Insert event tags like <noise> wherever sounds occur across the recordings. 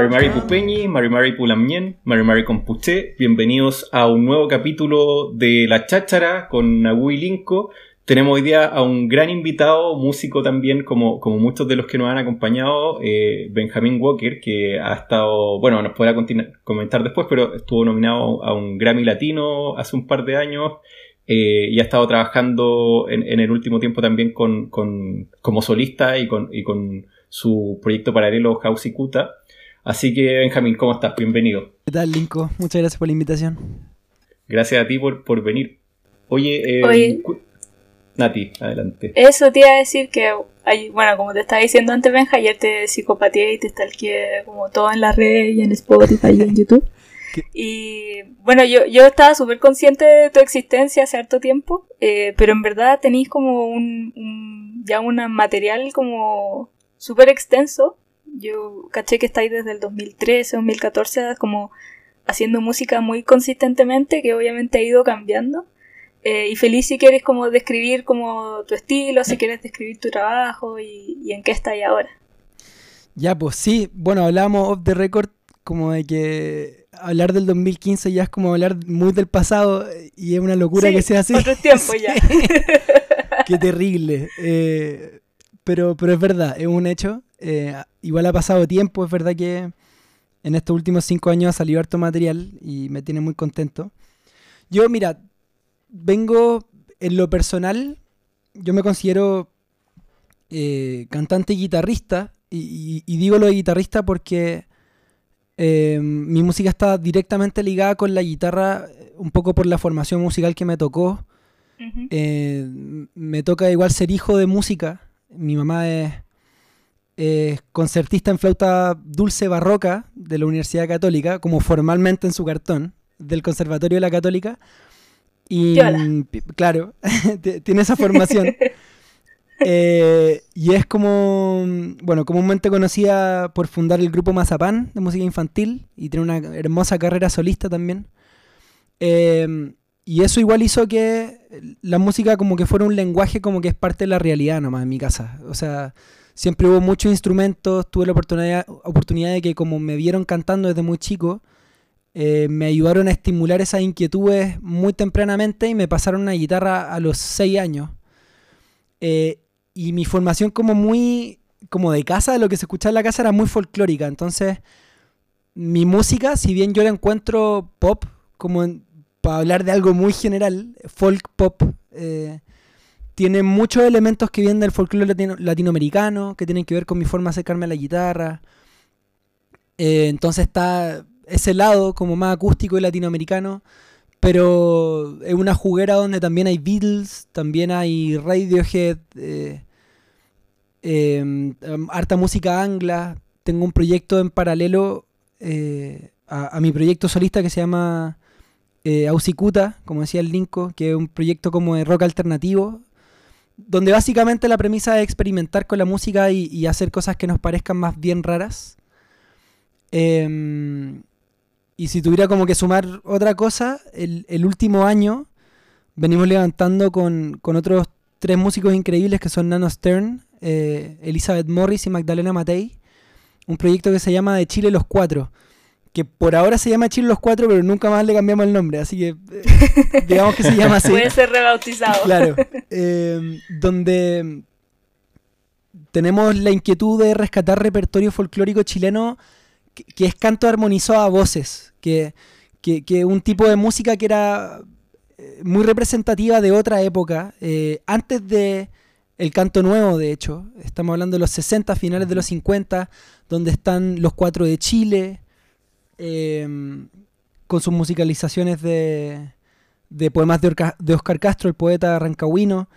Marimari Pupeñi, Marimari Pulamien, Marimari Compuché. Bienvenidos a un nuevo capítulo de La Cháchara con Nagui Linko. Tenemos hoy día a un gran invitado, músico también, como, como muchos de los que nos han acompañado, eh, Benjamin Walker, que ha estado, bueno, nos podrá comentar después, pero estuvo nominado a un Grammy Latino hace un par de años eh, y ha estado trabajando en, el último tiempo también con, como solista y con, y con su proyecto paralelo House y Kuta. Así que, Benjamín, ¿cómo estás? Bienvenido. ¿Qué tal, Linko? Muchas gracias por la invitación. Gracias a ti por, por venir. Oye, eh, Nati, adelante. Eso te iba a decir que, bueno, como te estaba diciendo antes, Benja, ayer te psicopatía y te stalkeé como todo en la red y en Spotify y en YouTube. <laughs> Y bueno, yo, yo estaba súper consciente de tu existencia hace harto tiempo, eh, pero en verdad tenéis como un, un ya un material como súper extenso. Yo caché que estáis desde el 2013, 2014, como haciendo música muy consistentemente, que obviamente ha ido cambiando. Eh, y feliz si quieres como describir como tu estilo, si quieres describir tu trabajo y, y en qué estáis ahora. Ya, pues sí, bueno, hablábamos off the record como de que hablar del 2015 ya es como hablar muy del pasado y es una locura que sea así. Otro tiempo ya. <laughs> <laughs> Qué terrible. Eh, pero, pero es verdad, es un hecho. Eh, igual ha pasado tiempo, es verdad que en estos últimos cinco años ha salido harto material y me tiene muy contento. Yo, mira, vengo en lo personal, yo me considero eh, cantante y guitarrista, y, digo lo de guitarrista porque eh, mi música está directamente ligada con la guitarra, un poco por la formación musical que me tocó. me toca igual ser hijo de música, mi mamá es, concertista en flauta dulce barroca de la Universidad Católica, como formalmente en su cartón, del Conservatorio de la Católica. Y claro, <laughs> tiene esa formación. <laughs> Eh, y es como, bueno, comúnmente conocida por fundar el grupo Mazapán de música infantil y tiene una hermosa carrera solista también. Eh, y eso igual hizo que la música como que fuera un lenguaje como que es parte de la realidad nomás en mi casa. O sea, siempre hubo muchos instrumentos, tuve la oportunidad, oportunidad de que como me vieron cantando desde muy chico, eh, me ayudaron a estimular esas inquietudes muy tempranamente y me pasaron una guitarra a los 6 años. Eh, y mi formación como muy, como de casa, de lo que se escuchaba en la casa era muy folclórica. Entonces, mi música, si bien yo la encuentro pop, como en, para hablar de algo muy general, folk pop eh, tiene muchos elementos que vienen del folclore latinoamericano, que tienen que ver con mi forma de acercarme a la guitarra. Eh, entonces está ese lado como más acústico y latinoamericano, pero es una juguera donde también hay Beatles, también hay Radiohead, eh, em, harta música angla. Tengo un proyecto en paralelo a, mi proyecto solista que se llama eh, como decía el Linko, que es un proyecto como de rock alternativo, donde básicamente la premisa es experimentar con la música y, hacer cosas que nos parezcan más bien raras. Em, y si tuviera como que sumar otra cosa, el, último año venimos levantando con, otros tres músicos increíbles que son Nano Stern, eh, Elizabeth Morris y Magdalena Matei, un proyecto que se llama De Chile los Cuatro que por ahora se llama Chile los Cuatro, pero nunca más le cambiamos el nombre, así que eh, <laughs> digamos que se llama así. Puede ser rebautizado. Claro. <laughs> Em, donde tenemos la inquietud de rescatar repertorio folclórico chileno que, es canto armonizado a voces, que, que, un tipo de música que era eh, muy representativa de otra época, eh, antes de el canto nuevo, de hecho. Estamos hablando de los 60, finales de los 50, donde están los cuatro de Chile, Em, con sus musicalizaciones de, poemas de, Oscar Castro, el poeta rancagüino.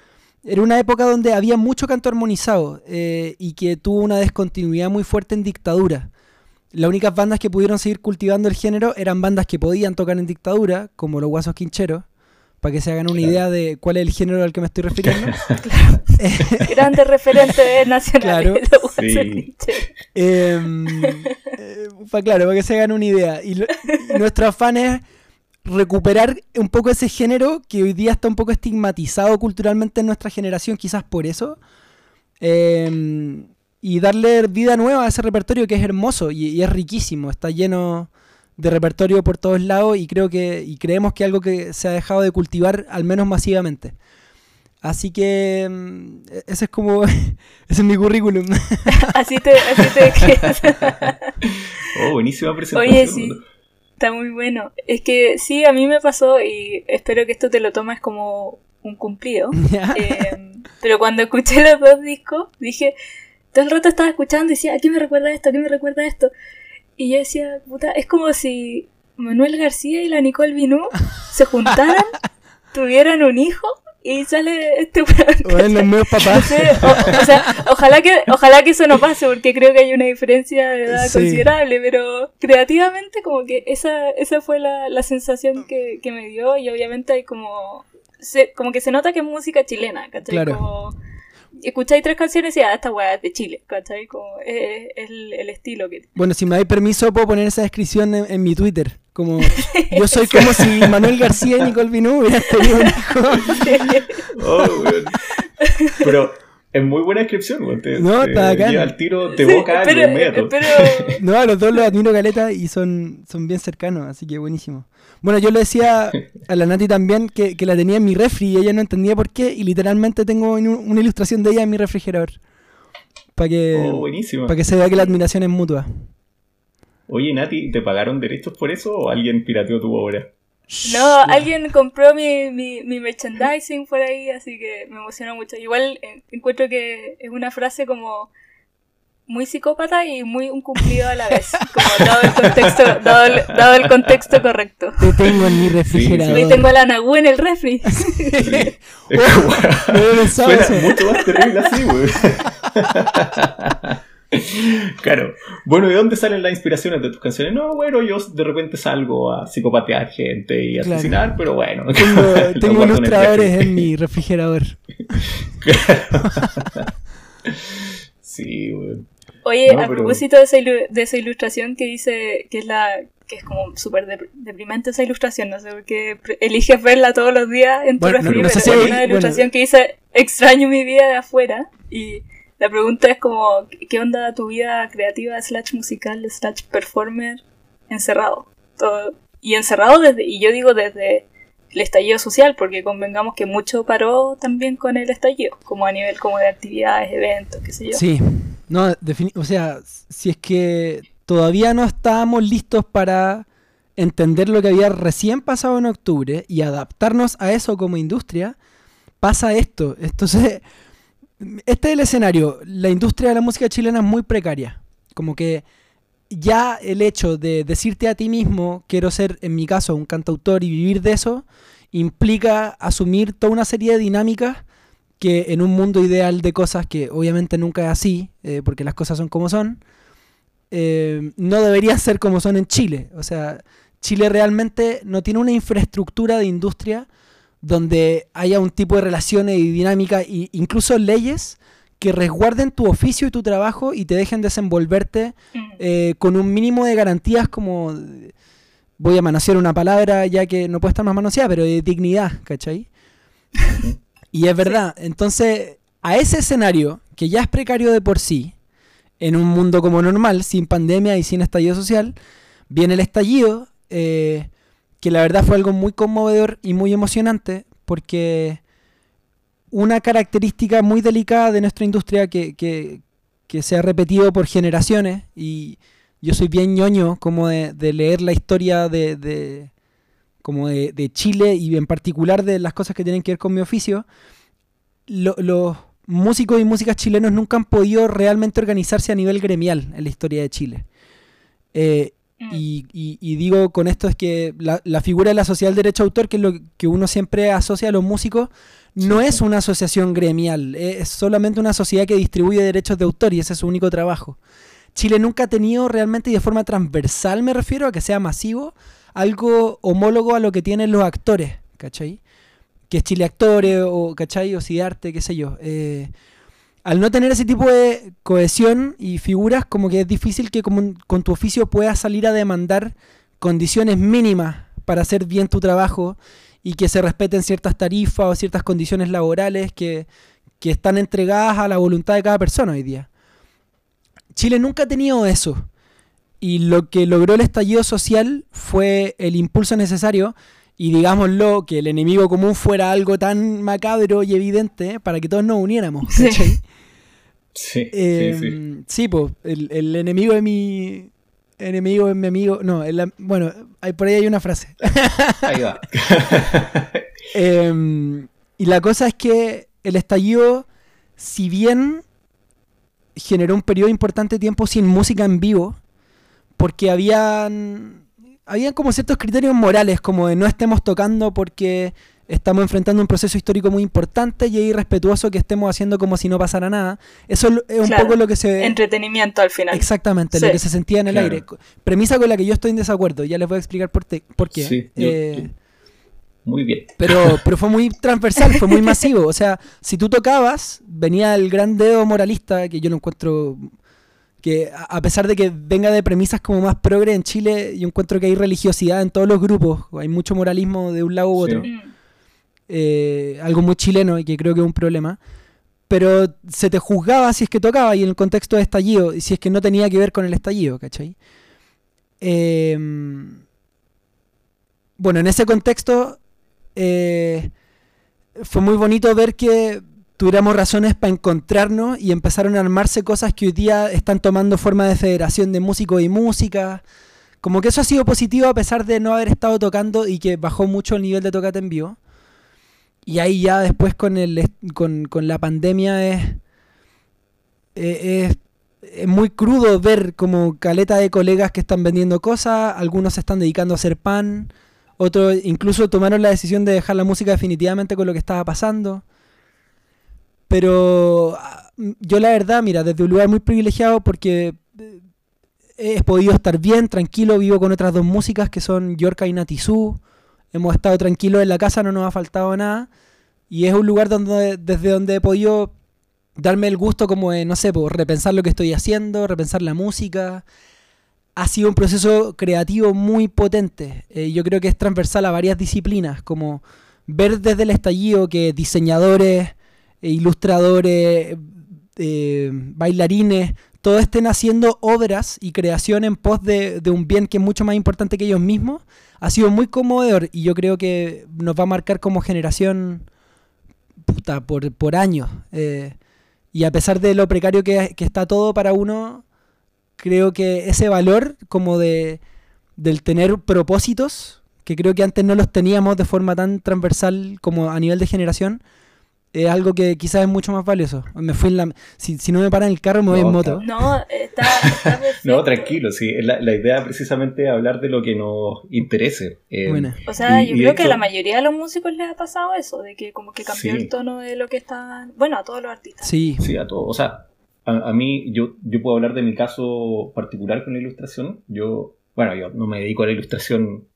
Era una época donde había mucho canto armonizado eh, y que tuvo una descontinuidad muy fuerte en dictadura. Las únicas bandas que pudieron seguir cultivando el género eran bandas que podían tocar en dictadura, como los Guasos Quincheros, para que se hagan una idea de cuál es el género al que me estoy refiriendo. <laughs> <laughs> Grandes referentes nacionales. Claro. Sí. Em, eh, claro, para que se hagan una idea. Y, nuestro afán es recuperar un poco ese género que hoy día está un poco estigmatizado culturalmente en nuestra generación, quizás por eso. Em, y darle vida nueva a ese repertorio que es hermoso y, es riquísimo, está lleno de repertorio por todos lados y creo que y creemos que algo que se ha dejado de cultivar al menos masivamente. Así que mm, e-, ese es como <laughs> ese es mi currículum. <laughs> así te así te <laughs> Oh, buenísima presentación. Oye, sí. Está muy bueno. Es que sí, a mí me pasó y espero que esto te lo tomes como un cumplido. Em, pero cuando escuché los dos discos, dije, todo el rato estaba escuchando y decía, ¿a qué me recuerda esto? ¿A qué me recuerda esto? Y yo decía, puta, es como si Manuel García y la Nicole Binú se juntaran, <laughs> tuvieran un hijo y sale este Bueno, los papás. o, sea, ojalá que, ojalá que eso no pase, porque creo que hay una diferencia de edad considerable, pero creativamente como que esa, esa fue la, la sensación que, que, me dio, y obviamente hay como, se, como que se nota que es música chilena, ¿cachai? Claro. Como, escucháis tres canciones y ah, esta weá es de Chile, ¿cachai? Como es, el, el, estilo que... Bueno, si me dais permiso puedo poner esa descripción en, mi Twitter. Como, <laughs> yo soy como si Manuel García y Nicole Binú hubieran tenido un hijo. <laughs> oh, Pero es muy buena descripción, no, está acá. al tiro, te boca pero, pero... <laughs> No, a los dos los admiro caleta y son, son bien cercanos, así que buenísimo. Bueno, yo le decía <laughs> a la Nati también que, la tenía en mi refri y ella no entendía por qué. Y literalmente tengo una ilustración de ella en mi refrigerador. Para que, oh, para que se vea que la admiración es mutua. Oye, Nati, ¿te pagaron derechos por eso o alguien pirateó tu obra? No, alguien compró mi, mi, mi, merchandising por ahí, así que me emocionó mucho. Igual eh, encuentro que es una frase como muy psicópata y muy un cumplido a la vez, como dado el contexto, dado el, contexto correcto. Te tengo en mi refrigerador. Sí, tengo a la Nagú en el refri. <laughs> Sí. Suena mucho más terrible así, güey. Claro. Bueno, ¿de dónde salen las inspiraciones de tus canciones? No, bueno, yo de repente salgo a psicopatear gente y asesinar, pero bueno. Tengo, <laughs> tengo ilustradores en mi refrigerador. <laughs> Claro. sí, güey. Oye, a propósito de esa, de esa, ilustración que dice que es la que es como súper deprimente esa ilustración, no sé por qué eliges verla todos los días en tu bueno, una ilustración que dice extraño mi vida de afuera y la pregunta es como ¿qué onda tu vida creativa slash musical slash performer encerrado? Todo, y encerrado desde, y yo digo desde el estallido social, porque convengamos que mucho paró también con el estallido, como a nivel como de actividades, eventos, qué sé yo. Sí, no, o sea, si es que todavía no estábamos listos para entender lo que había recién pasado en octubre y adaptarnos a eso como industria, pasa esto. Entonces, este es el escenario. La industria de la música chilena es muy precaria. Como que ya el hecho de decirte a ti mismo, quiero ser, en mi caso, un cantautor y vivir de eso, implica asumir toda una serie de dinámicas que en un mundo ideal de cosas que obviamente nunca es así, eh, porque las cosas son como son, eh, no deberían ser como son en Chile. O sea, Chile realmente no tiene una infraestructura de industria donde haya un tipo de relaciones y dinámica e incluso leyes que resguarden tu oficio y tu trabajo y te dejen desenvolverte mm. eh, con un mínimo de garantías como voy a manosear una palabra ya que no puede estar más manoseada, pero de dignidad, ¿cachai? <laughs> Y es verdad, entonces a ese escenario, que ya es precario de por sí, en un mundo como normal, sin pandemia y sin estallido social, viene el estallido, eh, que la verdad fue algo muy conmovedor y muy emocionante, porque una característica muy delicada de nuestra industria que, que, se ha repetido por generaciones, y yo soy bien ñoño como de, leer la historia de como de, Chile y en particular de las cosas que tienen que ver con mi oficio, los músicos y músicas chilenos nunca han podido realmente organizarse a nivel gremial en la historia de Chile. Eh, mm. y, digo con esto es que la, figura de la sociedad del derecho autor, que es lo que uno siempre asocia a los músicos, no es una asociación gremial, es solamente una sociedad que distribuye derechos de autor y ese es su único trabajo. Chile nunca ha tenido realmente y de forma transversal, me refiero a que sea masivo, algo homólogo a lo que tienen los actores, ¿cachai? Que es Chile Actores o, ¿cachai? O Arte, qué sé yo. Eh, al no tener ese tipo de cohesión y figuras, como que es difícil que con, tu oficio puedas salir a demandar condiciones mínimas para hacer bien tu trabajo y que se respeten ciertas tarifas o ciertas condiciones laborales que están entregadas a la voluntad de cada persona hoy día. Chile nunca ha tenido eso. Y lo que logró el estallido social fue el impulso necesario y digámoslo, que el enemigo común fuera algo tan macabro y evidente para que todos nos uniéramos. Sí, sí, sí, em, sí. pues, el, enemigo de mi enemigo es mi amigo. No, bueno, por ahí hay una frase. Ahí va. <laughs> Em, y la cosa es que el estallido, si bien generó un periodo importante de tiempo sin música en vivo, porque habían, habían como ciertos criterios morales, como de no estemos tocando porque estamos enfrentando un proceso histórico muy importante y es irrespetuoso que estemos haciendo como si no pasara nada. Eso es un poco lo que se... Entretenimiento al final. Exactamente, lo que se sentía en el aire. Premisa con la que yo estoy en desacuerdo, ya les voy a explicar por, por qué. Eh, muy bien. Pero, pero fue muy transversal, fue muy masivo. O sea, si tú tocabas, venía el gran dedo moralista, que yo lo encuentro que a pesar de que venga de premisas como más progre en Chile, yo encuentro que hay religiosidad en todos los grupos, hay mucho moralismo de un lado u otro. Eh, algo muy chileno y que creo que es un problema. Pero se te juzgaba si es que tocaba y en el contexto de estallido, y si es que no tenía que ver con el estallido, ¿cachai? Em, bueno, en ese contexto eh, fue muy bonito ver que tuviéramos razones para encontrarnos y empezaron a armarse cosas que hoy día están tomando forma de federación de músicos y música. Como que eso ha sido positivo a pesar de no haber estado tocando y que bajó mucho el nivel de tocate en vivo. Y ahí ya después con, el, con, la pandemia es, es, es, muy crudo ver como caleta de colegas que están vendiendo cosas, algunos se están dedicando a hacer pan, otros incluso tomaron la decisión de dejar la música definitivamente con lo que estaba pasando. Pero ah, yo la verdad, mira, desde un lugar muy privilegiado porque eh, he podido estar bien, tranquilo, vivo con otras dos músicas que son Yorka y Natizú. Hemos estado tranquilos en la casa, no nos ha faltado nada. Y es un lugar donde, desde donde he podido darme el gusto como de, no sé, pues, repensar lo que estoy haciendo, repensar la música. Ha sido un proceso creativo muy potente. Eh, yo creo que es transversal a varias disciplinas, como ver desde el estallido que diseñadores, ilustradores, eh, bailarines, todos estén haciendo obras y creación en pos de, un bien que es mucho más importante que ellos mismos, ha sido muy conmovedor y yo creo que nos va a marcar como generación puta, por, años. Eh, y a pesar de lo precario que, que, está todo para uno, creo que ese valor como de del tener propósitos, que creo que antes no los teníamos de forma tan transversal como a nivel de generación, es algo que quizás es mucho más valioso. Me fui en la, si, no me paran el carro, me voy en moto. No, está, <laughs> No, tranquilo, sí. La, la idea precisamente es hablar de lo que nos interese. Eh, o sea, yo creo que a la mayoría de los músicos les ha pasado eso, de que como que cambió el tono de lo que están. Bueno, a todos los artistas. Sí. Sí, a todos. O sea, a, mí, yo, yo puedo hablar de mi caso particular con la ilustración. Yo, bueno, yo no me dedico a la ilustración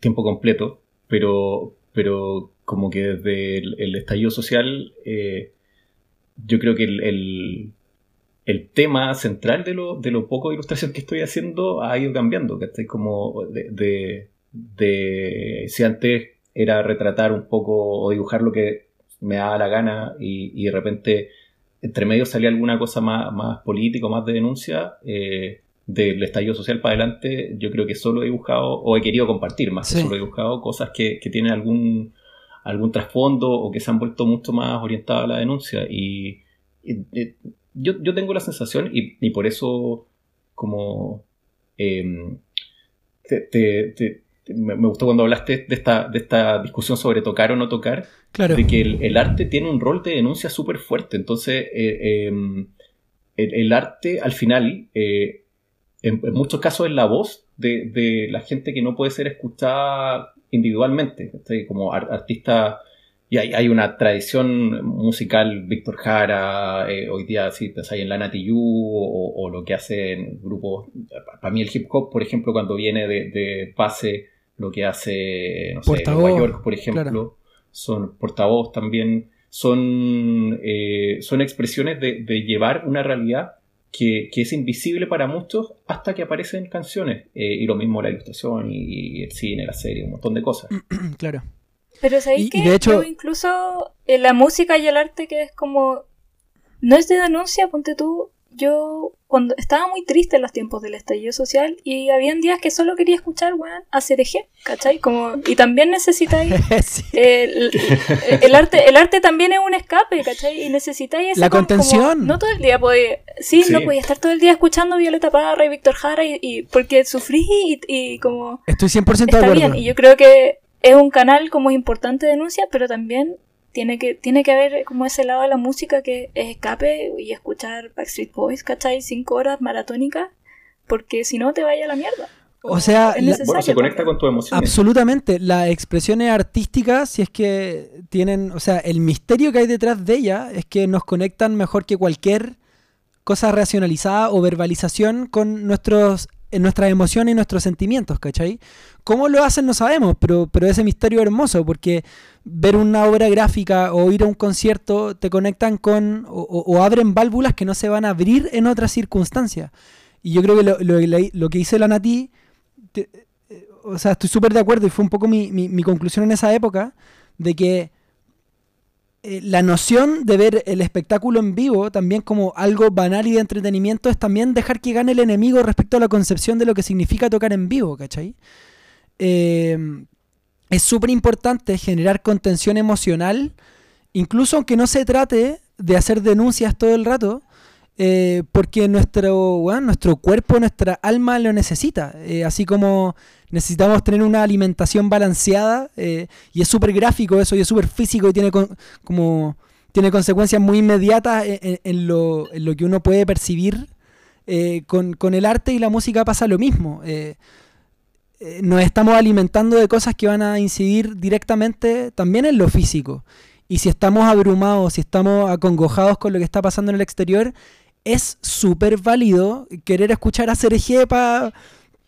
tiempo completo, pero, pero como que desde el, estallido social, eh, yo creo que el, el, tema central de lo, de lo poco de ilustración que estoy haciendo ha ido cambiando, que estoy como de, de, si antes era retratar un poco o dibujar lo que me daba la gana y, de repente entre medio salía alguna cosa más, más política, más de denuncia, eh, del estallido social para adelante, yo creo que solo he dibujado, o he querido compartir más, solo he dibujado cosas que, que tienen algún, algún trasfondo o que se han vuelto mucho más orientadas a la denuncia. Y, yo, yo, tengo la sensación, y, por eso como em, me, gustó cuando hablaste de esta, de esta discusión sobre tocar o no tocar, de que el, arte tiene un rol de denuncia súper fuerte. Entonces, eh, em, el, arte al final, eh, en, en, muchos casos es la voz de, de, la gente que no puede ser escuchada individualmente, como artista, y hay, una tradición musical, Víctor Jara, eh, hoy día si pensáis en Lana Tijoux o, o, lo que hacen grupos, para mí el hip hop, por ejemplo, cuando viene de, de base, lo que hace, no sé, Nueva York, por ejemplo, son portavoz también, son, eh, son expresiones de, de llevar una realidad que, es invisible para muchos hasta que aparecen canciones. Eh, y lo mismo la ilustración y, el cine, la serie, un montón de cosas. <clears throat> claro. Pero sabéis que de hecho... incluso en la música y el arte que es como... No es de denuncia, ponte tú. Yo cuando estaba muy triste en los tiempos del estallido social y habían días que solo quería escuchar, weón, a CDG, ¿cachai? Como, y también necesitáis <laughs> el, arte, el arte también es un escape, ¿cachai? Y necesitáis La contención. no todo el día podía, sí, no podía estar todo el día escuchando Violeta Parra y Víctor Jara y, porque sufrí y, como... Estoy 100% de acuerdo. Bien. Y yo creo que es un canal como importante de denuncia, pero también tiene que, tiene que haber como ese lado de la música que es escape y escuchar Backstreet Boys, ¿cachai? Cinco horas maratónicas, porque si no te vaya a la mierda. O sea, bueno, se conecta con tu emoción. Absolutamente. Las expresiones artísticas, si es que tienen, o sea, el misterio que hay detrás de ellas es que nos conectan mejor que cualquier cosa racionalizada o verbalización con nuestros en nuestras emociones y nuestros sentimientos, ¿cachai? ¿Cómo lo hacen? No sabemos, pero, pero ese misterio hermoso, porque ver una obra gráfica o ir a un concierto te conectan con o, abren válvulas que no se van a abrir en otras circunstancias. Y yo creo que lo, lo, que hice la Nati, o sea, estoy súper de acuerdo y fue un poco mi, mi, mi conclusión en esa época, de que eh, la noción de ver el espectáculo en vivo también como algo banal y de entretenimiento es también dejar que gane el enemigo respecto a la concepción de lo que significa tocar en vivo, ¿cachai? Em, es súper importante generar contención emocional, incluso aunque no se trate de hacer denuncias todo el rato, eh, porque nuestro, nuestro cuerpo, nuestra alma lo necesita, eh, así como necesitamos tener una alimentación balanceada eh, y es súper gráfico eso y es súper físico y tiene como tiene consecuencias muy inmediatas en, lo, que uno puede percibir eh, con, el arte y la música pasa lo mismo. Nos estamos alimentando de cosas que van a incidir directamente también en lo físico. Y si estamos abrumados si estamos acongojados con lo que está pasando en el exterior es súper válido querer escuchar a Sergio para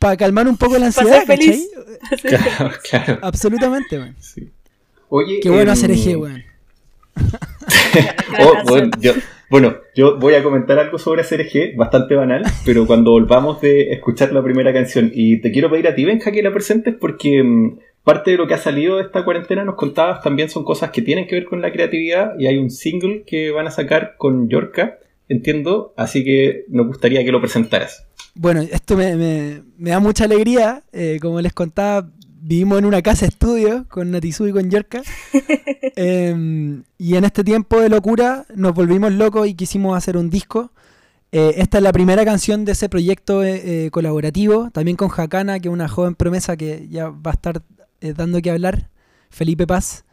para calmar un poco la ansiedad, feliz. <laughs> Claro, claro. Absolutamente, weón. Oye, Qué bueno hacer eje, weón. <laughs> Oh, bueno, yo, voy a comentar algo sobre CRG, bastante banal, pero cuando volvamos de escuchar la primera canción, y te quiero pedir a ti, Benja, que la presentes, porque mm, parte de lo que ha salido de esta cuarentena, nos contabas, también son cosas que tienen que ver con la creatividad, y hay un single que van a sacar con Yorka, entiendo, así que nos gustaría que lo presentaras. Bueno, esto me, da mucha alegría. Eh, como les contaba, vivimos en una casa estudio con Natizu y con Yorka. <laughs> Em, y en este tiempo de locura nos volvimos locos y quisimos hacer un disco. Eh, esta es la primera canción de ese proyecto eh, colaborativo, también con Hakana, que es una joven promesa que ya va a estar dando que hablar, Felipe Paz.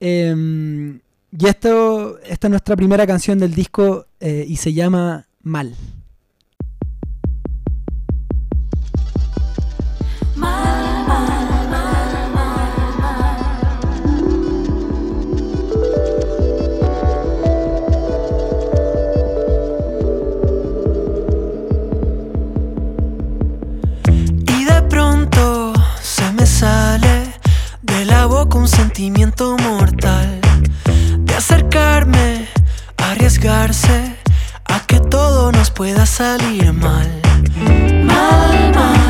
Em, y esto, esta es nuestra primera canción del disco y se llama Mal. con sentimiento mortal de arriesgarse a que todo nos pueda salir. Mal, mal, mal,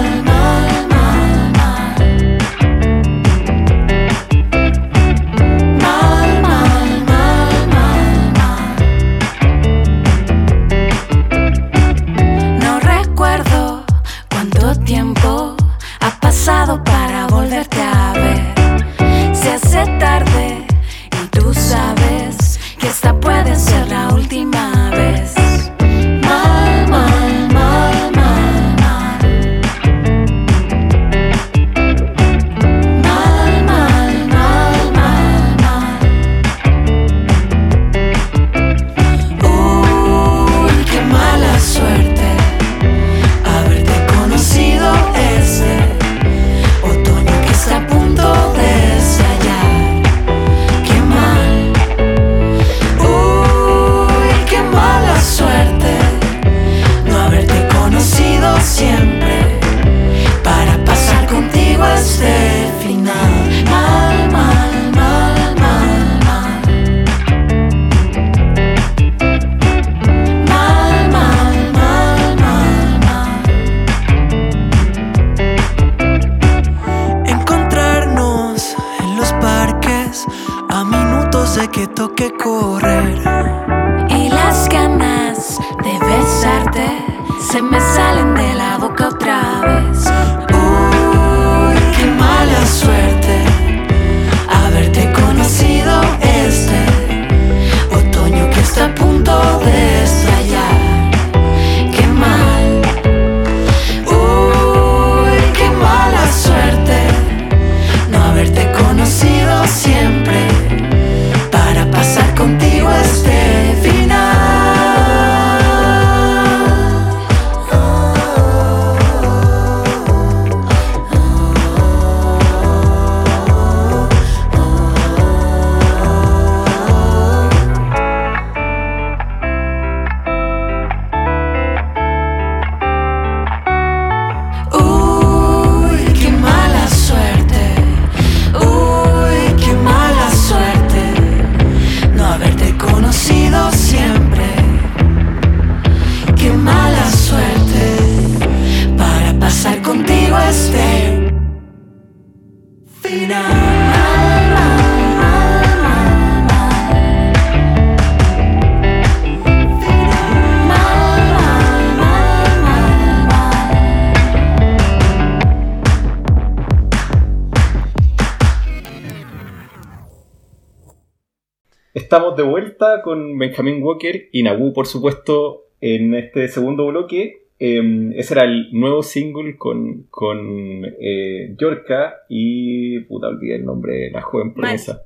con Benjamin Walker y Nagu, por supuesto, en este segundo bloque. Eh, ese era el nuevo single con, con eh, Yorka y. Puta, olvidé el nombre de la joven promesa.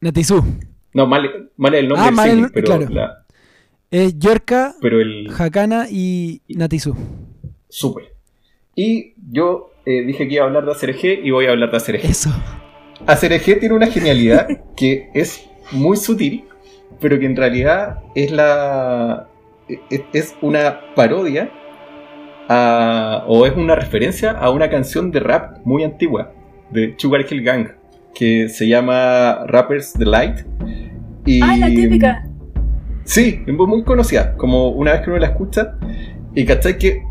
Natizú. No, mal, mal es el nombre Ah, del mal el- single, pero, claro. la- Es Yorka, pero el. Hakana y Natizú. Súper. Y yo eh, dije que iba a hablar de ACRG y voy a hablar de ACRG. Eso. ACRG tiene una genialidad que es muy sutil, pero que en realidad es la. es, una parodia a- o es una referencia a una canción de rap muy antigua de Sugar Hill Gang que se llama Rappers Delight. Y, Ah, la típica. Sí, muy conocida. Como una vez que uno la escucha, y cachai que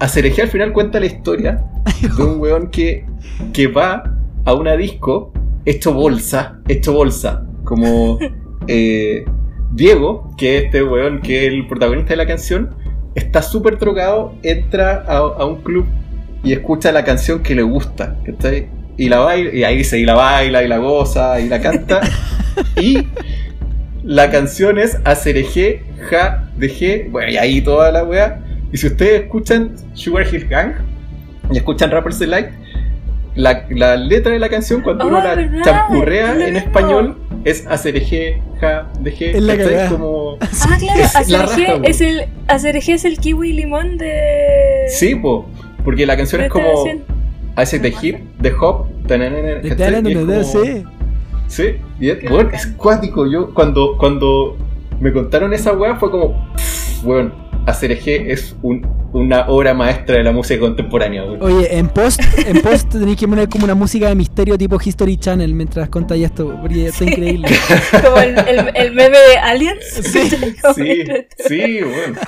Acereje al final cuenta la historia <laughs> de un weón que, que va a una disco hecho bolsa, hecho bolsa. Como <laughs> eh, Diego, que es este weón que es el protagonista de la canción, está súper drogado, entra a, a un club y escucha la canción que le gusta, ¿cachai? Y la baila, y ahí dice, y la baila, y la goza, y la canta. <laughs> y la canción es Acereje, Ja, de G, bueno, y ahí toda la weá. Y si ustedes escuchan Sugar Hill Gang y escuchan Rappers Delight, la, la letra de la canción, cuando Oh, uno la champurrea en español, es Acereje, Ja, de G. Es la cagada. Como... Ah, claro, Es la raja, ACRG es el, ACRG es el kiwi limón de. Sí, po, porque la canción es como hace de hip, de hop, sí. Sí, y es, bueno, es cuático. Yo cuando, cuando me contaron esa weá fue como, pff, weón, ACRG es un- una obra maestra de la música contemporánea. Oye, en post, en post tenéis que poner como una música de misterio tipo History Channel mientras contáis esto, porque está increíble. Como el, el, el meme de Aliens. Sí, <laughs> Sí, sí, weón.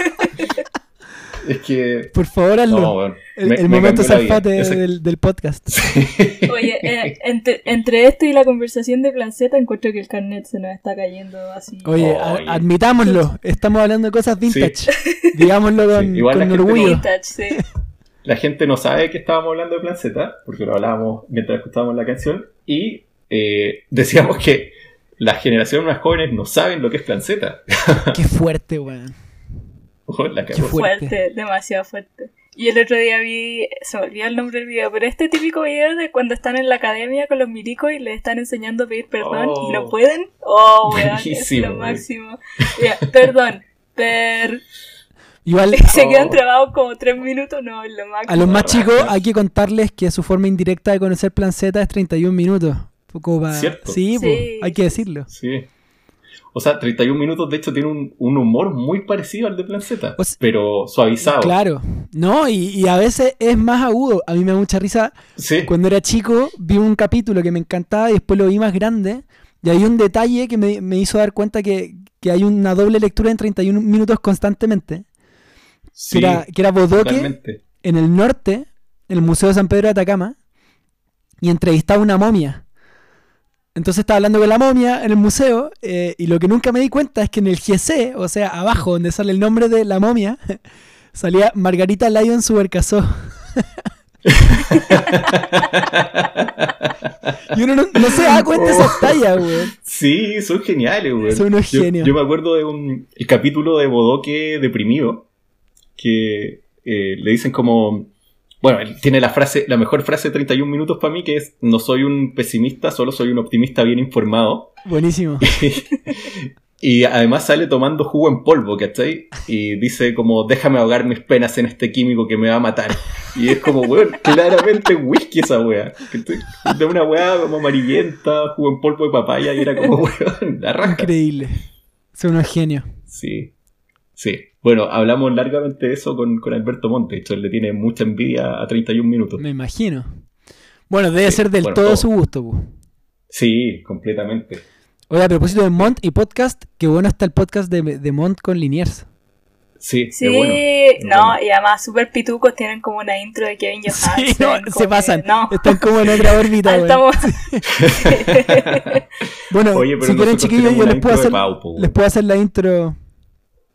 Es que. Por favor, hazlo. No, el me- el me momento salfate Ese- del, del podcast. <laughs> Oye, eh, entre, entre esto y la conversación de Planceta, encuentro que el carnet se nos está cayendo así. Oye, a- admitámoslo, estamos hablando de cosas vintage. <laughs> Digámoslo con, Sí, igual la con gente orgullo. Vintage, sí. <laughs> La gente no sabe que estábamos hablando de Plan Z, porque lo hablábamos mientras escuchábamos la canción, y eh, decíamos que las generaciones más jóvenes no saben lo que es Plan Z. Qué fuerte, weón. <laughs> La fuerte. Fuerte, demasiado fuerte. Y el otro día vi, se me olvidó el nombre del video, pero este típico video de cuando están en la academia con los milicos y les están enseñando a pedir perdón Oh. y no pueden. Oh, weón, es lo máximo. Ya, perdón, per... Igual, <laughs> Se Oh. quedan trabados como tres minutos, no, es lo máximo. a los más chicos hay que contarles que su forma indirecta de conocer Plan Z es 31 minutos. Poco pa- Cierto. Sí, hay que decirlo. Sí. O sea, 31 minutos de hecho tiene un, un humor muy parecido al de Plan Z, O sea, pero suavizado. Claro, no, y, y a veces es más agudo. A mí me da mucha risa. Sí. Cuando era chico vi un capítulo que me encantaba y después lo vi más grande. Y hay un detalle que me, me hizo dar cuenta que, que hay una doble lectura en 31 minutos constantemente. sí, que, era, que era Bodoque totalmente. en el norte, en el Museo de San Pedro de Atacama, y entrevistaba a una momia. Entonces estaba hablando con la momia en el museo, eh, y lo que nunca me di cuenta es que en el GC, o sea, abajo donde sale el nombre de la momia, <laughs> Salía Margarita Lyon Supercasó. <laughs> y uno no, se da cuenta de esas tallas, weón. Sí, son geniales, weón. Son unos genios. Yo, me acuerdo de un el capítulo de Bodoque deprimido, que eh, le dicen como... Bueno, él tiene la frase, la mejor frase de 31 minutos para mí, que es, no soy un pesimista, solo soy un optimista bien informado. Buenísimo. <laughs> Y además sale tomando jugo en polvo, ¿cachai? Y dice como, déjame ahogar mis penas en este químico que me va a matar. Y es como, weón, <laughs> claramente whisky esa wea. De una wea como amarillenta, jugo en polvo de papaya, y era como, <laughs> weón, la. Increíble. Son unos genios. Sí. Sí. Bueno, hablamos largamente de eso con, Alberto Monte. De hecho, él le tiene mucha envidia a 31 minutos. Me imagino. Bueno, debe ser del todo, su gusto. Sí, completamente. Oye, a propósito de Mont y podcast, qué bueno está el podcast de, de Mont con Liniers. Sí, sí no, y además super pitucos tienen como una intro de Kevin <laughs> Johansen. Sí, no, se pasan, están como en otra órbita. <laughs> Estamos... <laughs> bueno, si quieren chiquillos, yo les puedo, hacer, les puedo hacer la intro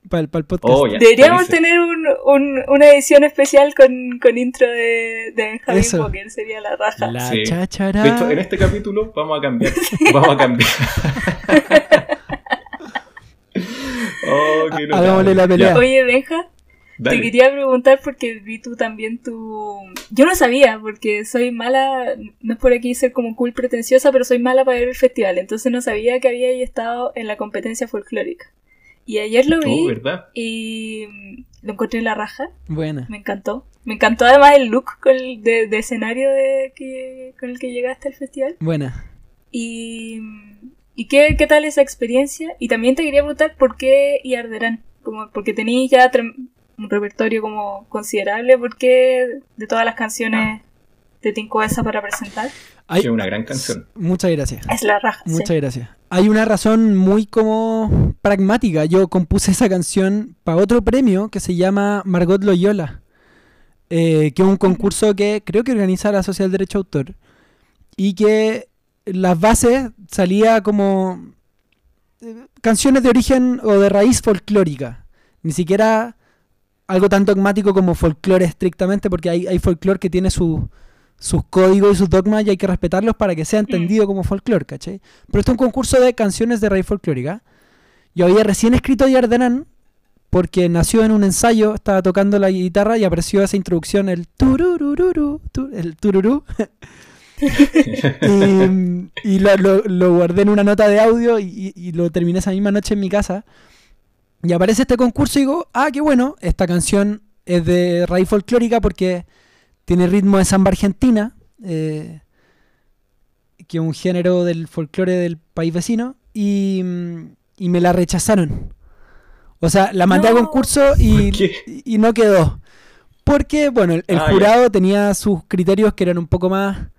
para el, podcast. Oh, Deberíamos tener un, un, una edición especial con, con intro de, de Benjamin Walker, sería la raja. La chachara. De hecho, en este capítulo vamos a cambiar. <laughs> vamos a cambiar. <laughs> oh, qué Hagámosle la pelea. Oye, Benja. Te quería preguntar porque vi tú también tu... Yo no sabía, porque soy mala, no es por aquí ser como cool pretenciosa, pero soy mala para ver el festival, entonces no sabía que había estado en la competencia folclórica. Y ayer lo vi oh, y lo encontré en la raja. Buena. Me encantó. Me encantó además el look de, escenario de que, con el que llegaste al festival. Buena. Y, y qué, qué, tal esa experiencia. Y también te quería preguntar por qué y arderán. Como, porque tenéis ya un repertorio como considerable. ¿Por qué de todas las canciones te tinco esa para presentar? es una gran canción. Muchas gracias. Es la raja. Muchas gracias. Hay una razón muy como pragmática. Yo compuse esa canción para otro premio que se llama Margot Loyola, eh, que es un concurso que creo que organiza la Sociedad de Derecho Autor y que las bases salía como eh, canciones de origen o de raíz folclórica. Ni siquiera algo tan dogmático como folclore estrictamente, porque hay, hay folclore que tiene su sus códigos y sus dogmas y hay que respetarlos para que sea entendido como folclore, ¿cachai? Pero esto es un concurso de canciones de raíz folclórica. Yo había recién escrito Yardenan porque nació en un ensayo, estaba tocando la guitarra y apareció esa introducción, el tururururu, el tururú. <laughs> y, lo, guardé en una nota de audio y, y, lo terminé esa misma noche en mi casa. Y aparece este concurso y digo, ah, qué bueno, esta canción es de raíz folclórica porque tiene ritmo de samba argentina, eh, que es un género del folclore del país vecino, y, me la rechazaron. O sea, la mandé a concurso y, y, no quedó. Porque, bueno, el, ah, jurado tenía sus criterios que eran un poco más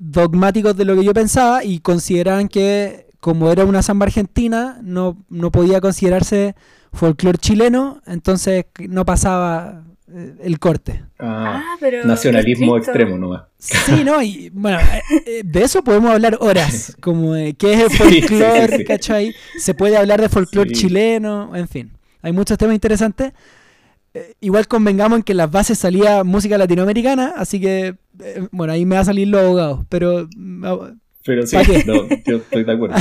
dogmáticos de lo que yo pensaba y consideraban que como era una samba argentina, no, no podía considerarse folclore chileno, entonces no pasaba el corte. Ah, ah, pero nacionalismo extremo nomás. Sí, ¿no? Y bueno, eh, eh, de eso podemos hablar horas, <laughs> como de qué es el folclore, ¿cachai? Se puede hablar de folclore chileno, en fin. Hay muchos temas interesantes. igual convengamos en que las bases salía música latinoamericana, así que, bueno, ahí me va a salir los abogados, pero... Pero sí, no, yo estoy de acuerdo.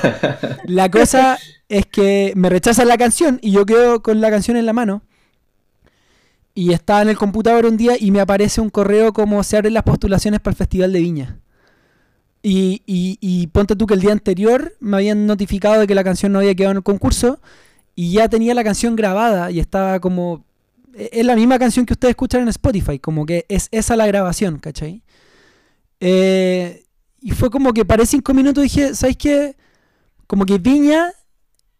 <laughs> la cosa es que me rechazan la canción y yo quedo con la canción en la mano y estaba en el computador un día y me aparece un correo como se abren las postulaciones para el Festival de Viña. Y, y, ponte tú que el día anterior me habían notificado de que la canción no había quedado en el concurso y ya tenía la canción grabada y estaba como... E, es la misma canción que ustedes escuchan en Spotify, como que es esa la grabación, ¿cachai? Eh, y fue como que paré cinco minutos dije, ¿sabes qué? Como que Viña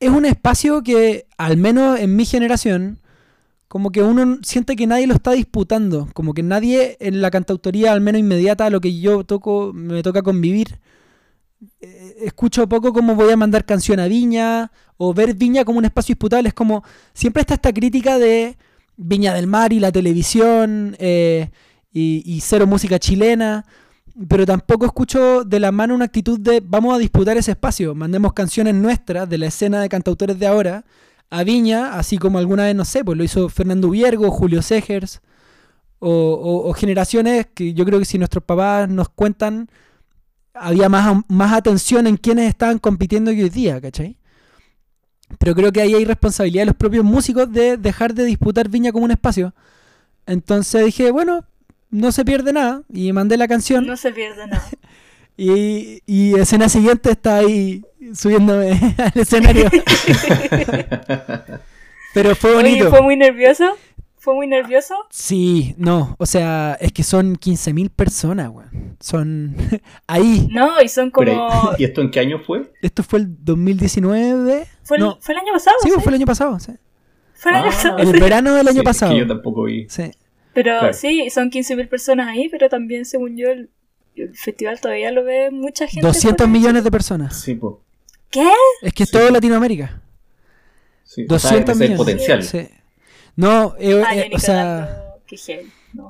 es un espacio que, al menos en mi generación, como que uno siente que nadie lo está disputando, como que nadie en la cantautoría, al menos inmediata, a lo que yo toco, me toca convivir, eh, escucho poco como voy a mandar canción a Viña, o ver Viña como un espacio disputable, es como, siempre está esta crítica de Viña del Mar y la televisión, eh, y, y cero música chilena, pero tampoco escucho de la mano una actitud de vamos a disputar ese espacio, mandemos canciones nuestras de la escena de cantautores de ahora, a Viña, así como alguna vez, no sé, pues lo hizo Fernando Viergo, Julio Segers, o, generaciones que yo creo que si nuestros papás nos cuentan, había más, más atención en quienes estaban compitiendo que hoy día, ¿cachai? Pero creo que ahí hay responsabilidad de los propios músicos de dejar de disputar Viña como un espacio. Entonces dije, bueno, no se pierde nada. Y mandé la canción. No se pierde nada. <laughs> y, y escena siguiente está ahí subiéndome <laughs> al escenario. <laughs> Pero fue bonito. ¿Fue muy nervioso? ¿Fue muy nervioso? Sí, no, o sea, es que son 15.000 personas, weón. Son <laughs> ahí. No, y son como... ¿Y esto en qué año fue? Esto fue el 2019. ¿Fue el, ¿fue el año pasado? Sí, fue el año pasado, sí. Fue el año ah, pasado. El verano del año pasado. que yo tampoco vi. Sí. Pero sí, son 15.000 personas ahí, pero también, según yo, el, festival todavía lo ve mucha gente. 200 millones de personas. Sí, pues. ¿Qué? Es que es todo Latinoamérica. Sí, 200 millones. potencial. Sí. No, eh, eh, o sea.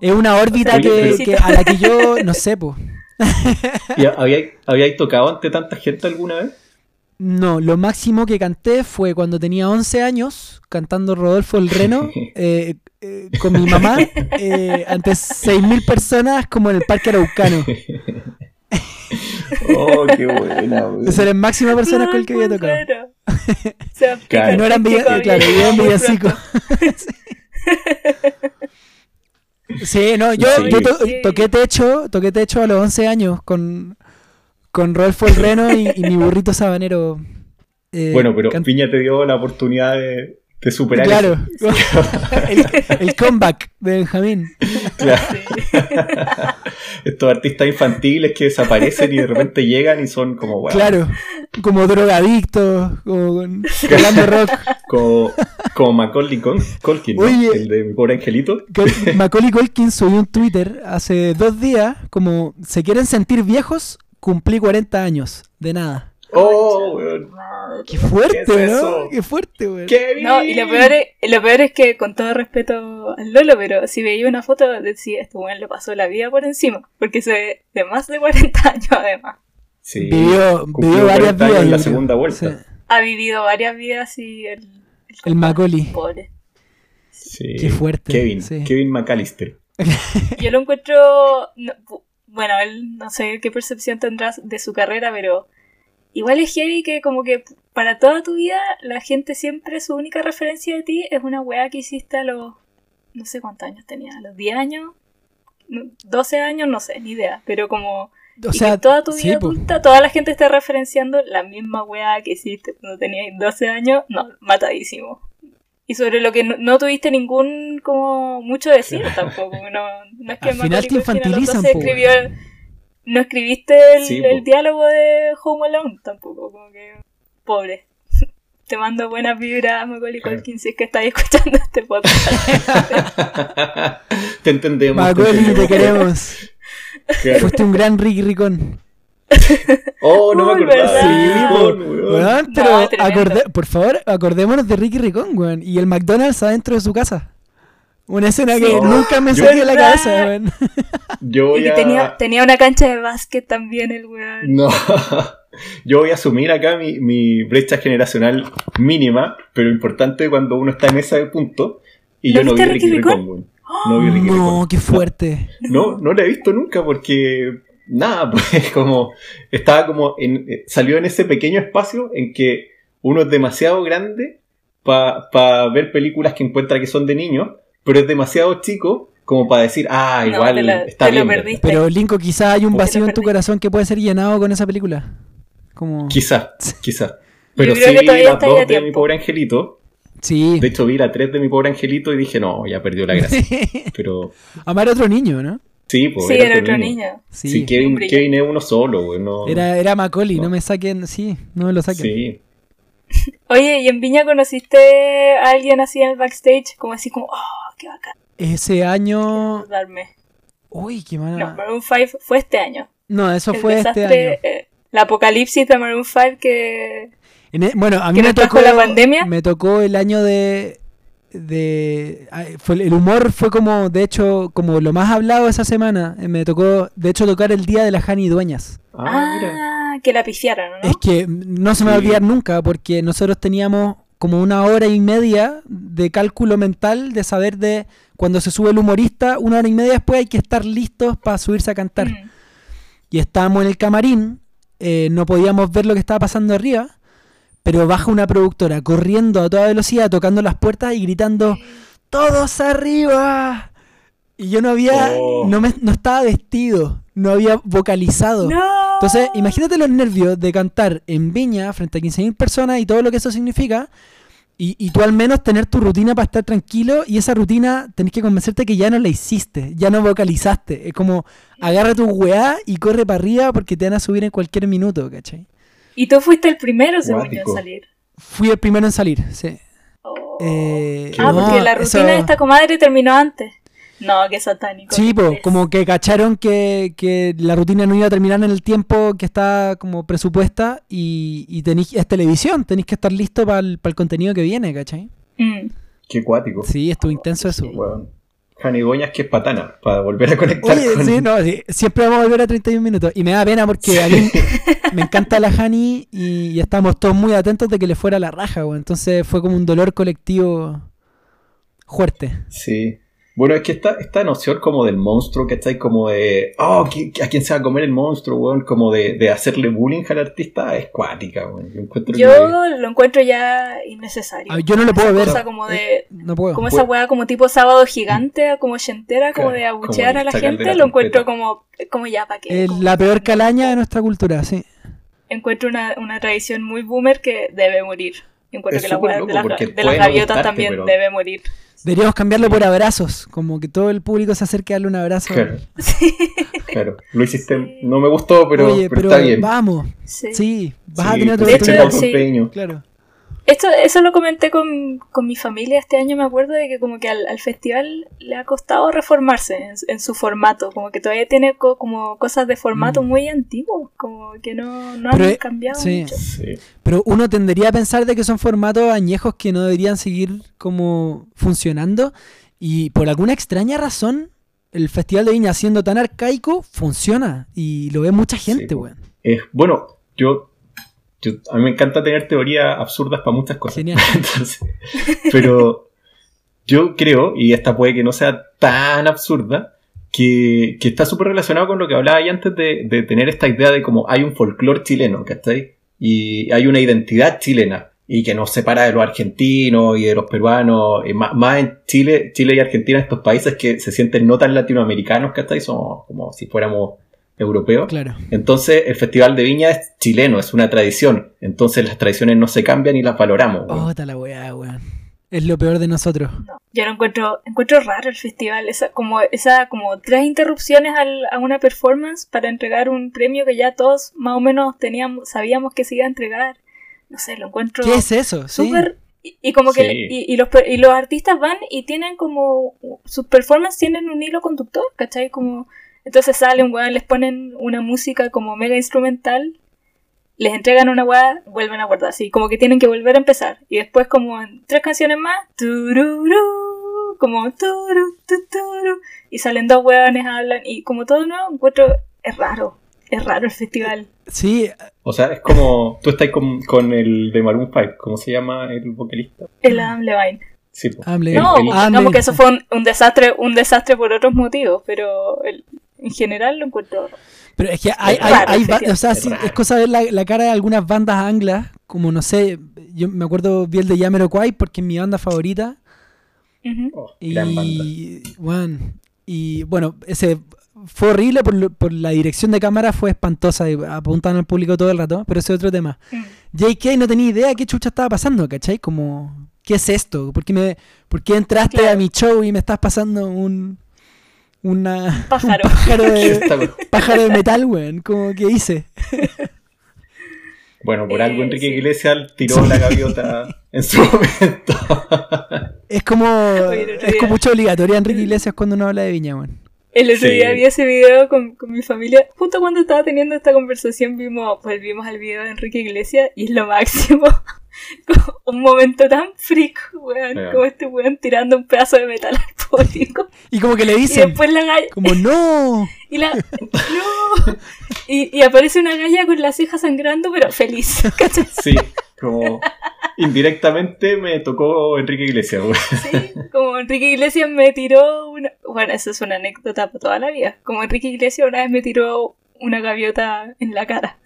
Es una órbita que, a la que yo no sé, pues. <laughs> ¿Había tocado ante tanta gente alguna vez? No, lo máximo que canté fue cuando tenía 11 años, cantando Rodolfo el Reno, <laughs> eh, eh, con mi mamá, eh, ante 6.000 personas como en el Parque Araucano. <laughs> oh, qué buena, Esa era el máximo personas con el que había tocado. claro. no eran villancicos, claro, eran villancicos. <laughs> sí, no, yo, yo toqué techo, toqué techo a los 11 años con con Rodolfo el Reno y, mi burrito sabanero. Eh, bueno, pero Piña te dio la oportunidad de, superar Claro, <laughs> el, comeback de Benjamín. Claro. <laughs> Estos artistas infantiles que desaparecen y de repente llegan y son como, Claro, como drogadictos, como hablando rock. Como, como Macaulay Colkin, el de mi pobre angelito. Macaulay Colkin subió un Twitter hace dos días como, ¿se quieren sentir viejos? cumplí 40 años, de nada. Oh, Qué fuerte, ¿no? Qué fuerte, weón. No, y lo peor, es, lo peor es que, con todo respeto al Lolo, pero si veía una foto, decía, este weón le pasó la vida por encima, porque se ve de más de 40 <laughs> años además. Sí, vivió, vivió varias vidas. En la segunda vuelta. Ha vivido varias vidas y el... El, Macaulay. Pobre. Sí. Qué fuerte. Kevin, Kevin McAllister. <laughs> Yo lo encuentro bueno, él no sé qué percepción tendrás de su carrera, pero igual es heavy que como que para toda tu vida la gente siempre su única referencia de ti es una weá que hiciste a los, no sé cuántos años tenía, a los 10 años, 12 años, no sé, ni idea, pero como... O sea, toda tu vida adulta, toda la gente está referenciando la misma weá que hiciste cuando tenías 12 años, no, matadísimo. Y sobre lo que no, tuviste ningún, como, mucho decir tampoco. No, no es que Al final te infantilizan, escribió no escribiste el, diálogo de Home Alone tampoco, como que, pobre. <laughs> Te mando buenas vibras, Macaulay Culkin, si es que estás escuchando este podcast. <laughs> te entendemos. Macaulay, te, te queremos. Fuiste un gran Ricky Ricón. Oh, no me acordaba. Sí, pero por favor, acordémonos de Ricky Ricón, weón. Y el McDonald's adentro de su casa. Una escena que nunca me salió de la cabeza, weón. <laughs> Yo y tenía, tenía una cancha de básquet también el weón. No. <laughs> Yo voy a asumir acá mi, mi, brecha generacional mínima, pero importante cuando uno está en ese punto. Y yo no vi Ricky Ricón, weón. No vi Ricky No, qué fuerte. No, no la he visto nunca porque nada, <laughs> pues como estaba como en, eh, salió en ese pequeño espacio en que uno es demasiado grande para ver películas que encuentra que son de niños, pero es demasiado chico como para decir, ah, igual está bien. Pero Linko, quizá hay un vacío en tu corazón que puede ser llenado con esa película. Como... Quizá, <laughs> quizá. Pero sí vi las dos de mi pobre angelito. Sí. De hecho, vi la tres de mi pobre angelito y dije, no, ya perdió la gracia. <laughs> Pero. Amar a otro niño, ¿no? Sí, pues, sí, era, otro niño. Sí, Kevin, Kevin, es uno solo, güey. No, era, era Macaulay, no. me saquen, sí, no me lo saquen. Sí. <laughs> Oye, ¿y en Viña conociste a alguien así en el backstage? Como así como, oh, qué bacán. Ese año... Darme. Uy, qué mala. No, Maroon 5 fue este año. No, eso fue este año. Eh, la apocalipsis de Maroon 5 que... E, bueno, a mí me tocó la pandemia. Me tocó el año de de fue, el humor fue como de hecho como lo más hablado esa semana eh, me tocó de hecho tocar el día de la Jani Dueñas ah, ah que la pifiaron ¿no? es que no se me va a olvidar nunca porque nosotros teníamos como una hora y media de cálculo mental de saber de cuando se sube el humorista, una hora y media después hay que estar listos para subirse a cantar. Mm. Y estábamos en el camarín, eh, no podíamos ver lo que estaba pasando arriba, pero baja una productora corriendo a toda velocidad, tocando las puertas y gritando, ¡Todos arriba! Y yo no había, Oh. no, me, no estaba vestido, no había vocalizado. ¡No! Entonces, imagínate los nervios de cantar en Viña frente a 15.000 personas y todo lo que eso significa. Y, y tú al menos tener tu rutina para estar tranquilo y esa rutina tenés que convencerte que ya no la hiciste, ya no vocalizaste. Es como agarra tu weá y corre para arriba porque te van a subir en cualquier minuto, ¿cachai? Y tú fuiste el primero, según yo, en salir. Fui el primero en salir, sí. Oh. Eh, ah, no, porque la rutina eso- de esta comadre terminó antes. No, qué satánico. Sí, estrés. como que cacharon que, que la rutina no iba a terminar en el tiempo que está como presupuesta y, y tenéis, es televisión, tenéis que estar listo para el, contenido que viene, ¿cachai? Mm. Qué cuático. Sí, estuvo intenso eso. Weón. Janigoñas que es patana, para volver a conectar Oye, con... sí, no, sí, siempre vamos a volver a 31 minutos. Y me da pena porque a mí me <laughs> encanta la Hani y, y estábamos todos muy atentos de que le fuera la raja, güey. Entonces fue como un dolor colectivo fuerte. Sí. Bueno, es que esta, esta noción como del monstruo, ¿cachai? Como de, oh, ¿qui- ¿a quién se va a comer el monstruo, weón? Como de, de hacerle bullying al artista es cuática, weón. Yo encuentro Yo que- lo encuentro ya innecesario. Ah, yo no lo puedo Esa ver. cosa como de... No puedo. Como esa weá como tipo sábado gigante, como chentera, como Claro, de abuchear como a la gente, la lo encuentro como, como ya, ¿para qué? Eh, Como- la peor calaña de nuestra cultura, sí. Encuentro una, una tradición muy boomer que debe morir. Encuentro Es que la loco de las, de las gaviotas gustarte, también pero- debe morir. Deberíamos cambiarlo por abrazos, como que todo el público se acerque a darle un abrazo. Claro, <laughs> claro. Lo hiciste, no me gustó, pero, Oye, pero pero está bien. vamos, Sí. sí, vas a Sí, tener tu De hecho, sí. Claro. Esto, eso lo comenté con, con mi familia este año, me acuerdo de que como que al, al festival le ha costado reformarse en, en su formato, como que todavía tiene co- como cosas de formato Mm. muy antiguos, como que no, no Pero, han eh, cambiado sí. mucho. Sí. Pero uno tendería a pensar de que son formatos añejos que no deberían seguir como funcionando y por alguna extraña razón el Festival de Viña siendo tan arcaico funciona y lo ve mucha gente, Sí. weón. Eh, bueno, yo, yo- A mí me encanta tener teorías absurdas para muchas cosas. <laughs> Entonces, pero yo creo, y esta puede que no sea tan absurda, que, que está súper relacionado con lo que hablaba ahí antes de, de tener esta idea de como hay un folclore chileno, ¿cachai? Y hay una identidad chilena y que nos separa de los argentinos y de los peruanos, y más, más en Chile, Chile y Argentina, estos países que se sienten no tan latinoamericanos, ¿cachai? Somos como si fuéramos europeos. Claro. Entonces, el Festival de Viña es chileno, es una tradición. Entonces, las tradiciones no se cambian y las valoramos. weón. Oh, está la weá, weón. Es lo peor de nosotros. No, yo lo encuentro, encuentro raro el festival, esa como, esa como tres interrupciones al- a una performance para entregar un premio que ya todos más o menos teníamos, sabíamos que se iba a entregar. No sé, lo encuentro ¿Qué es eso? Sí. súper y, y como que Sí. y, y los, y los artistas van y tienen como sus performances tienen un hilo conductor, ¿cachai? Como entonces salen, weón, les ponen una música como mega instrumental, les entregan una weá, vuelven a guardar, así como que tienen que volver a empezar. Y después como en tres canciones más, tururú, como turu, tu, turu, y salen dos weones, hablan, y como todo nuevo, encuentro, es raro, es raro el festival. Sí, O sea, es como. Tú estás con, con el de Maroon 5, ¿cómo se llama el vocalista? El Adam Levine. Sí. Hable. No, digamos que eso fue un, un desastre, un desastre por otros motivos, pero el- en general lo encuentro. Pero es que hay, hay- raro, hay que- o sea, es sí, es cosa ver la, la cara de algunas bandas anglas, como no sé, yo me acuerdo bien de Jamiroquai porque es mi banda favorita. Oh, gran banda. y bueno, y bueno, ese fue horrible por, por la dirección de cámara fue espantosa y apuntaban al público todo el rato, pero ese es otro tema. Mm. JK no tenía idea de qué chucha estaba pasando, ¿cachai? Como ¿qué es esto? ¿Por qué me por qué entraste Claro. a mi show y me estás pasando un una Pájaro. <laughs> un pájaro de, pájaro de metal, weón? Como que hice. Bueno, por Eh, algo Enrique sí. Iglesias tiró la gaviota en su momento. Es como Oye, es como mucha obligatoria Enrique Iglesias cuando uno habla de Viña, weón. El otro Sí. día vi ese video con, con mi familia. Justo cuando estaba teniendo esta conversación vimos, pues vimos el video de Enrique Iglesias y es lo máximo. <laughs> Un momento tan freak, weón. Como este weón tirando un pedazo de metal al público. Y como que le Y dicen después la galla. como no, <laughs> Y la. ¡No! Y, y aparece una galla con la ceja sangrando, pero feliz. <laughs> ¿cachai? Sí, como. Indirectamente me tocó Enrique Iglesias. Sí, como Enrique Iglesias me tiró una... Bueno, eso es una anécdota para toda la vida. Como Enrique Iglesias una vez me tiró una gaviota en la cara.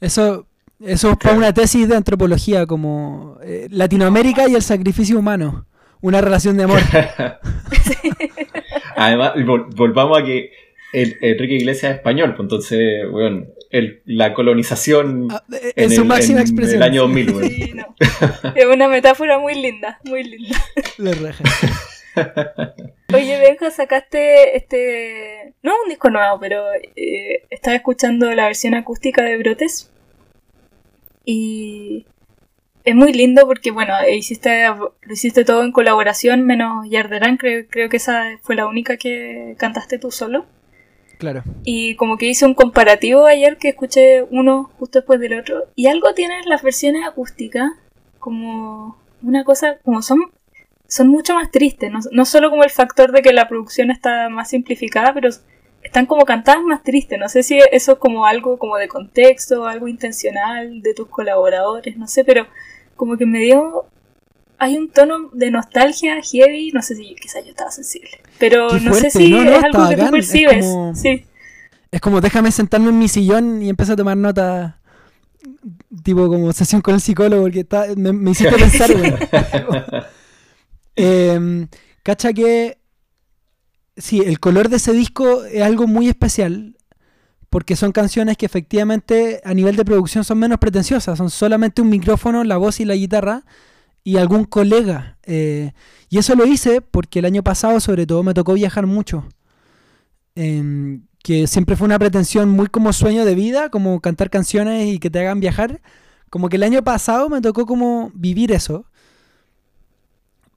Eso, eso es para una tesis de antropología como eh, Latinoamérica y el sacrificio humano. Una relación de amor. <laughs> Además, volvamos a que el, Enrique Iglesias es español, pues entonces, bueno, la colonización ah, eh, en, su máxima expresión. el año 2000. Es una metáfora muy linda, muy linda. Le raja. <laughs> Oye, Benja, sacaste este. No un disco nuevo, pero eh, estaba escuchando la versión acústica de Brotes. Y es muy lindo porque, bueno, hiciste, lo hiciste todo en colaboración, menos Yarderán, creo, creo que esa fue la única que cantaste tú solo. Claro. Y como que hice un comparativo ayer que escuché uno justo después del otro. Y algo tienen las versiones acústicas, como una cosa, como son, son mucho más tristes. No, no solo como el factor de que la producción está más simplificada, pero están como cantadas más tristes. No sé si eso es como algo como de contexto, algo intencional de tus colaboradores, no sé, pero como que me dio... Hay un tono de nostalgia heavy, no sé si quizás yo estaba sensible, pero no sé si es algo que tú percibes. Es como, sí. es como déjame sentarme en mi sillón y empezar a tomar nota tipo como sesión con el psicólogo porque me, me, hiciste <laughs> pensar, eh, <laughs> cacha que sí, el color de ese disco es algo muy especial porque son canciones que efectivamente a nivel de producción son menos pretenciosas, son solamente un micrófono, la voz y la guitarra y algún colega. Eh, y eso lo hice porque el año pasado sobre todo me tocó viajar mucho, em, que siempre fue una pretensión muy como sueño de vida, como cantar canciones y que te hagan viajar. Como que el año pasado me tocó como vivir eso.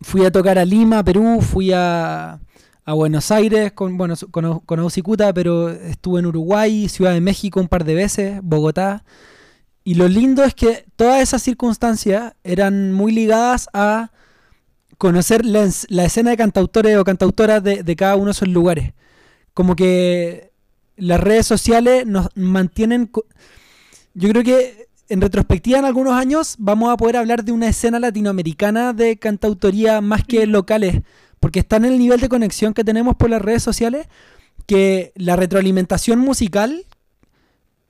Fui a tocar a Lima, Perú, fui a, a Buenos Aires con, bueno, con, con pero estuve en Uruguay, Ciudad de México un par de veces, Bogotá. Y lo lindo es que todas esas circunstancias eran muy ligadas a conocer la, escena de cantautores o cantautoras de, de, cada uno de esos lugares. Como que las redes sociales nos mantienen... Yo creo que en retrospectiva en algunos años vamos a poder hablar de una escena latinoamericana de cantautoría más que locales porque está en el nivel de conexión que tenemos por las redes sociales, que la retroalimentación musical,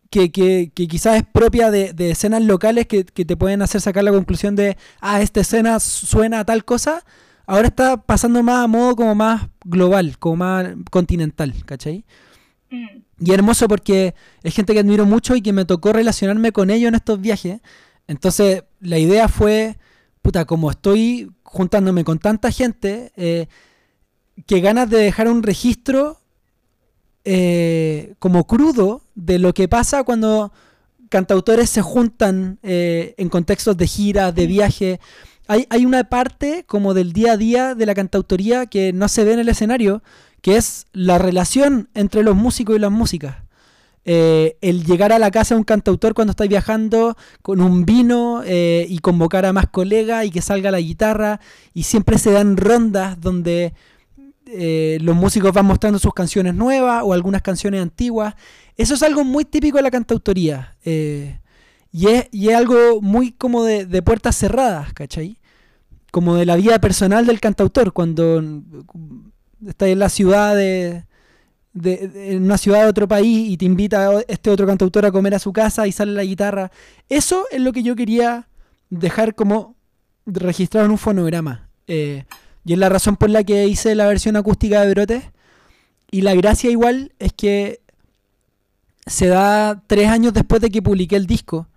que, que, quizás es propia de, escenas locales que, te pueden hacer sacar la conclusión de, ah, esta escena suena a tal cosa, ahora está pasando más a modo como más global, como más continental, ¿cachai? Mm. Y hermoso porque es gente que admiro mucho y que me tocó relacionarme con ellos en estos viajes. Entonces, la idea fue, puta, como estoy juntándome con tanta gente, eh, que ganas de dejar un registro eh, como crudo de lo que pasa cuando cantautores se juntan eh, en contextos de gira, de viaje. Hay, hay, una parte como del día a día de la cantautoría que no se ve en el escenario, que es la relación entre los músicos y las músicas. Eh, el llegar a la casa de un cantautor cuando está viajando con un vino eh, y convocar a más colegas y que salga la guitarra y siempre se dan rondas donde eh, los músicos van mostrando sus canciones nuevas o algunas canciones antiguas. Eso es algo muy típico de la cantautoría y es, y, es, algo muy como de, de puertas cerradas, ¿cachai? Como de la vida personal del cantautor cuando está en la ciudad de de, en una ciudad de otro país y te invita a este otro cantautor a comer a su casa y sale la guitarra. Eso es lo que yo quería dejar como registrado en un fonograma. Eh, y es la razón por la que hice la versión acústica de Brotes. Y la gracia igual es que se da tres años después de que publiqué el disco.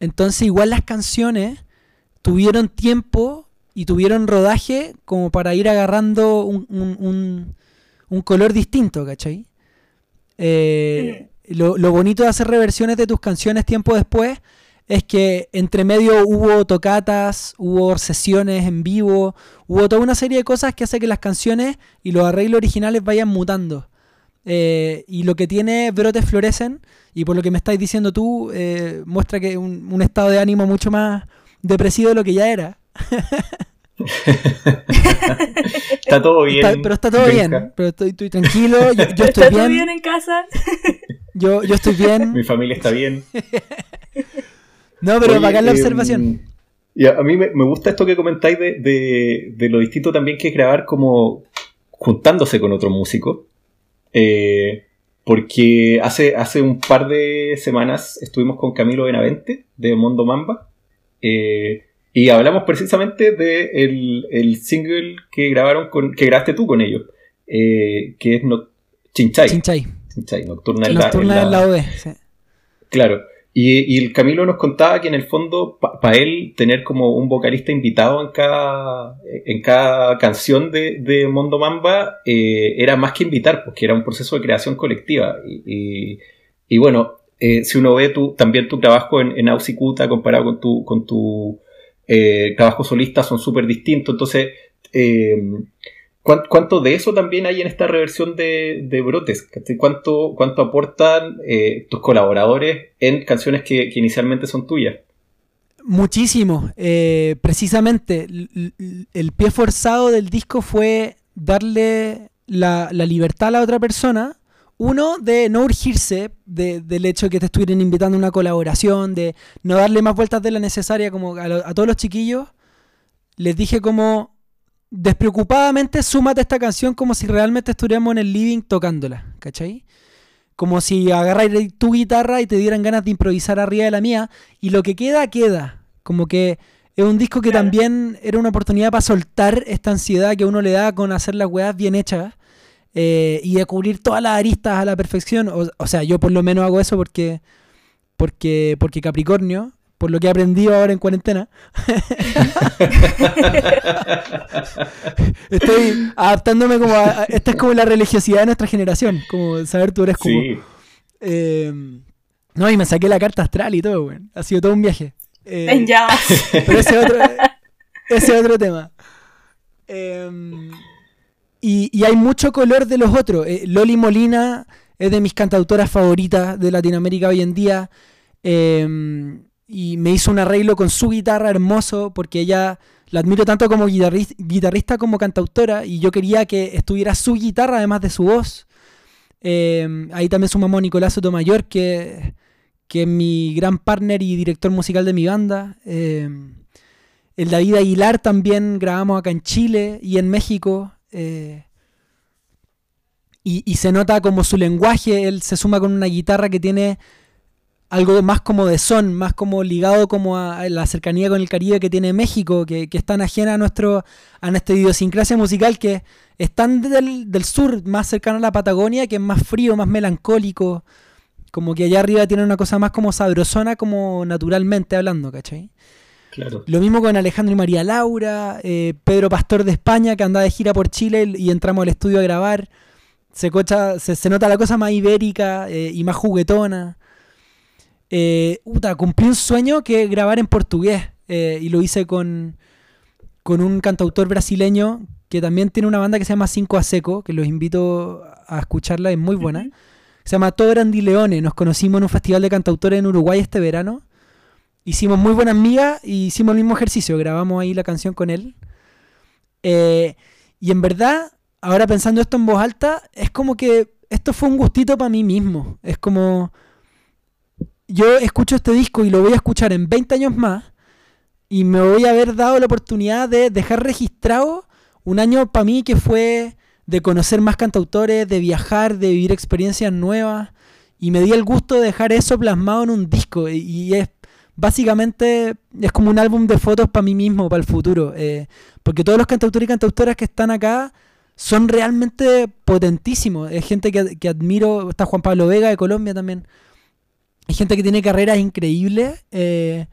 Entonces igual las canciones tuvieron tiempo y tuvieron rodaje como para ir agarrando un un color distinto, ¿cachai? Eh, lo, bonito de hacer reversiones de tus canciones tiempo después es que entre medio hubo tocatas, hubo sesiones en vivo, hubo toda una serie de cosas que hace que las canciones y los arreglos originales vayan mutando. Eh, y lo que tiene Brotes Florecen, y por lo que me estáis diciendo tú, eh, muestra que un, un estado de ánimo mucho más depresivo de lo que ya era. <laughs> <laughs> está todo bien. pero está todo bien. Pero estoy, tranquilo. Yo, <laughs> estoy ¿Está bien. todo bien en casa? <laughs> Yo, yo estoy bien. Mi familia está bien. no, pero acá la em, observación. Y a, mí me, gusta esto que comentáis de, lo distinto también que es grabar como juntándose con otro músico. Eh, porque hace, hace un par de semanas estuvimos con Camilo Benavente de Mondo Mamba. Eh, y hablamos precisamente de el, single que grabaron con, que grabaste tú con ellos. Eh, que es no, Chinchay. Chinchay. Chinchay, Nocturna, en la, Claro. Y, el Camilo nos contaba que en el fondo, para él, tener como un vocalista invitado en cada, en cada canción de, de Mondo Mamba eh, era más que invitar, porque era un proceso de creación colectiva. Y, y, bueno, eh, si uno ve tu, también tu trabajo en, en Ausicuta comparado con tu, con tu eh, trabajo solista, son súper distintos. Entonces, ¿Cuánto de eso también hay en esta reversión de, Brotes? ¿Cuánto, cuánto aportan eh, tus colaboradores en canciones que, inicialmente son tuyas? Muchísimo. Eh, precisamente, el, pie forzado del disco fue darle la, libertad a la otra persona. Uno, de no urgirse del hecho de que te estuvieran invitando a una colaboración, de no darle más vueltas de la necesaria como a, a todos los chiquillos. Les dije como, despreocupadamente súmate esta canción como si realmente estuviéramos en el living tocándola, ¿cachai? Como si agarras tu guitarra y te dieran ganas de improvisar arriba de la mía y lo que queda, queda. Como que es un disco que también era una oportunidad para soltar esta ansiedad que uno le da con hacer las weas bien hechas eh, y de cubrir todas las aristas a la perfección. O, sea, yo por lo menos hago eso porque, porque, porque Capricornio por lo que he aprendido ahora en cuarentena. <laughs> Estoy adaptándome como a, Esta es como la religiosidad de nuestra generación, como saber tú eres como... Em, no, y me saqué la carta astral y todo, güey. Ha sido todo un viaje. Eh, ya. Pero ese otro, ese otro tema. Em, y, hay mucho color de los otros. Eh, Loli Molina es de mis cantautoras favoritas de Latinoamérica hoy en día. Eh, y me hizo un arreglo con su guitarra hermoso porque ella la admiro tanto como guitarrista, como cantautora y yo quería que estuviera su guitarra además de su voz. Em, ahí también sumamos a Nicolás Sotomayor, que, que es mi gran partner y director musical de mi banda. Eh, el David Aguilar también grabamos acá en Chile y en México. Eh, y, y, se nota como su lenguaje, él se suma con una guitarra que tiene algo más como de son, más como ligado como a la cercanía con el Caribe que tiene México, que, que es tan ajena a, nuestro, a nuestra idiosincrasia musical, que es tan del, del, sur, más cercano a la Patagonia, que es más frío, más melancólico, como que allá arriba tiene una cosa más como sabrosona, como naturalmente hablando, ¿cachai? Claro. Lo mismo con Alejandro y María Laura, eh, Pedro Pastor de España, que anda de gira por Chile y entramos al estudio a grabar. Se, cocha, se, nota la cosa más ibérica eh, y más juguetona. Eh, cumplí un sueño que grabar en portugués eh, y lo hice con, con un cantautor brasileño que también tiene una banda que se llama Cinco a Seco, que los invito a escucharla, es muy buena. Se llama Todo Grandi Leone, nos conocimos en un festival de cantautores en Uruguay este verano. Hicimos muy buenas amigas y hicimos el mismo ejercicio, grabamos ahí la canción con él. Eh, y en verdad, ahora pensando esto en voz alta, es como que esto fue un gustito para mí mismo. Es como yo escucho este disco y lo voy a escuchar en 20 años más y me voy a haber dado la oportunidad de dejar registrado un año para mí que fue de conocer más cantautores, de viajar, de vivir experiencias nuevas y me di el gusto de dejar eso plasmado en un disco y es básicamente es como un álbum de fotos para mí mismo, para el futuro, eh, porque todos los cantautores y cantautoras que están acá son realmente potentísimos, es gente que, que admiro, está Juan Pablo Vega de Colombia también, hay gente que tiene carreras increíbles eh,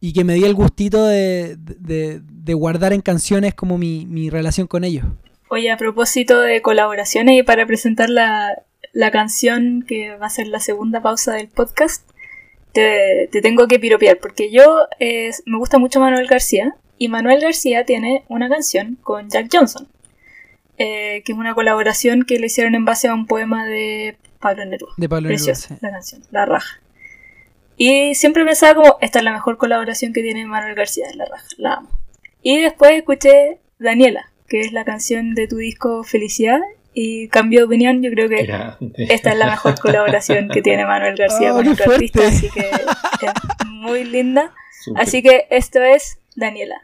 y que me di el gustito de, guardar en canciones como mi, relación con ellos. Oye, a propósito de colaboraciones y para presentar la, canción que va a ser la segunda pausa del podcast, te, tengo que piropear porque yo me gusta mucho Manuel García y Manuel García tiene una canción con Jack Johnson, eh, que es una colaboración que le hicieron en base a un poema de Pablo Neruda. De Pablo Neruda. La canción, La Raja. Y siempre pensaba como, esta es la mejor colaboración que tiene Manuel García, la raja, la amo. Y después escuché Daniela, que es la canción de tu disco Felicidad, y cambió de opinión, yo creo que esta es la mejor <laughs> colaboración que tiene Manuel García oh, con otro artista, así que es muy linda. Así que esto es Daniela.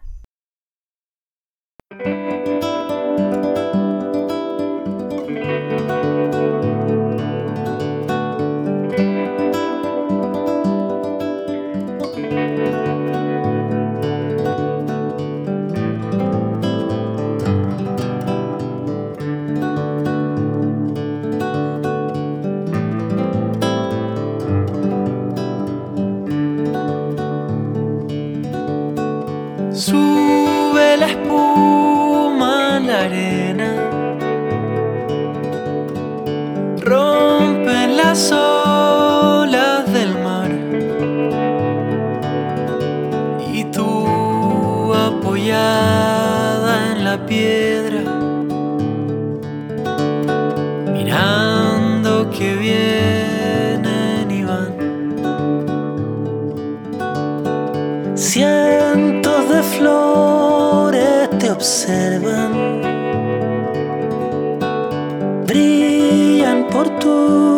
Oh.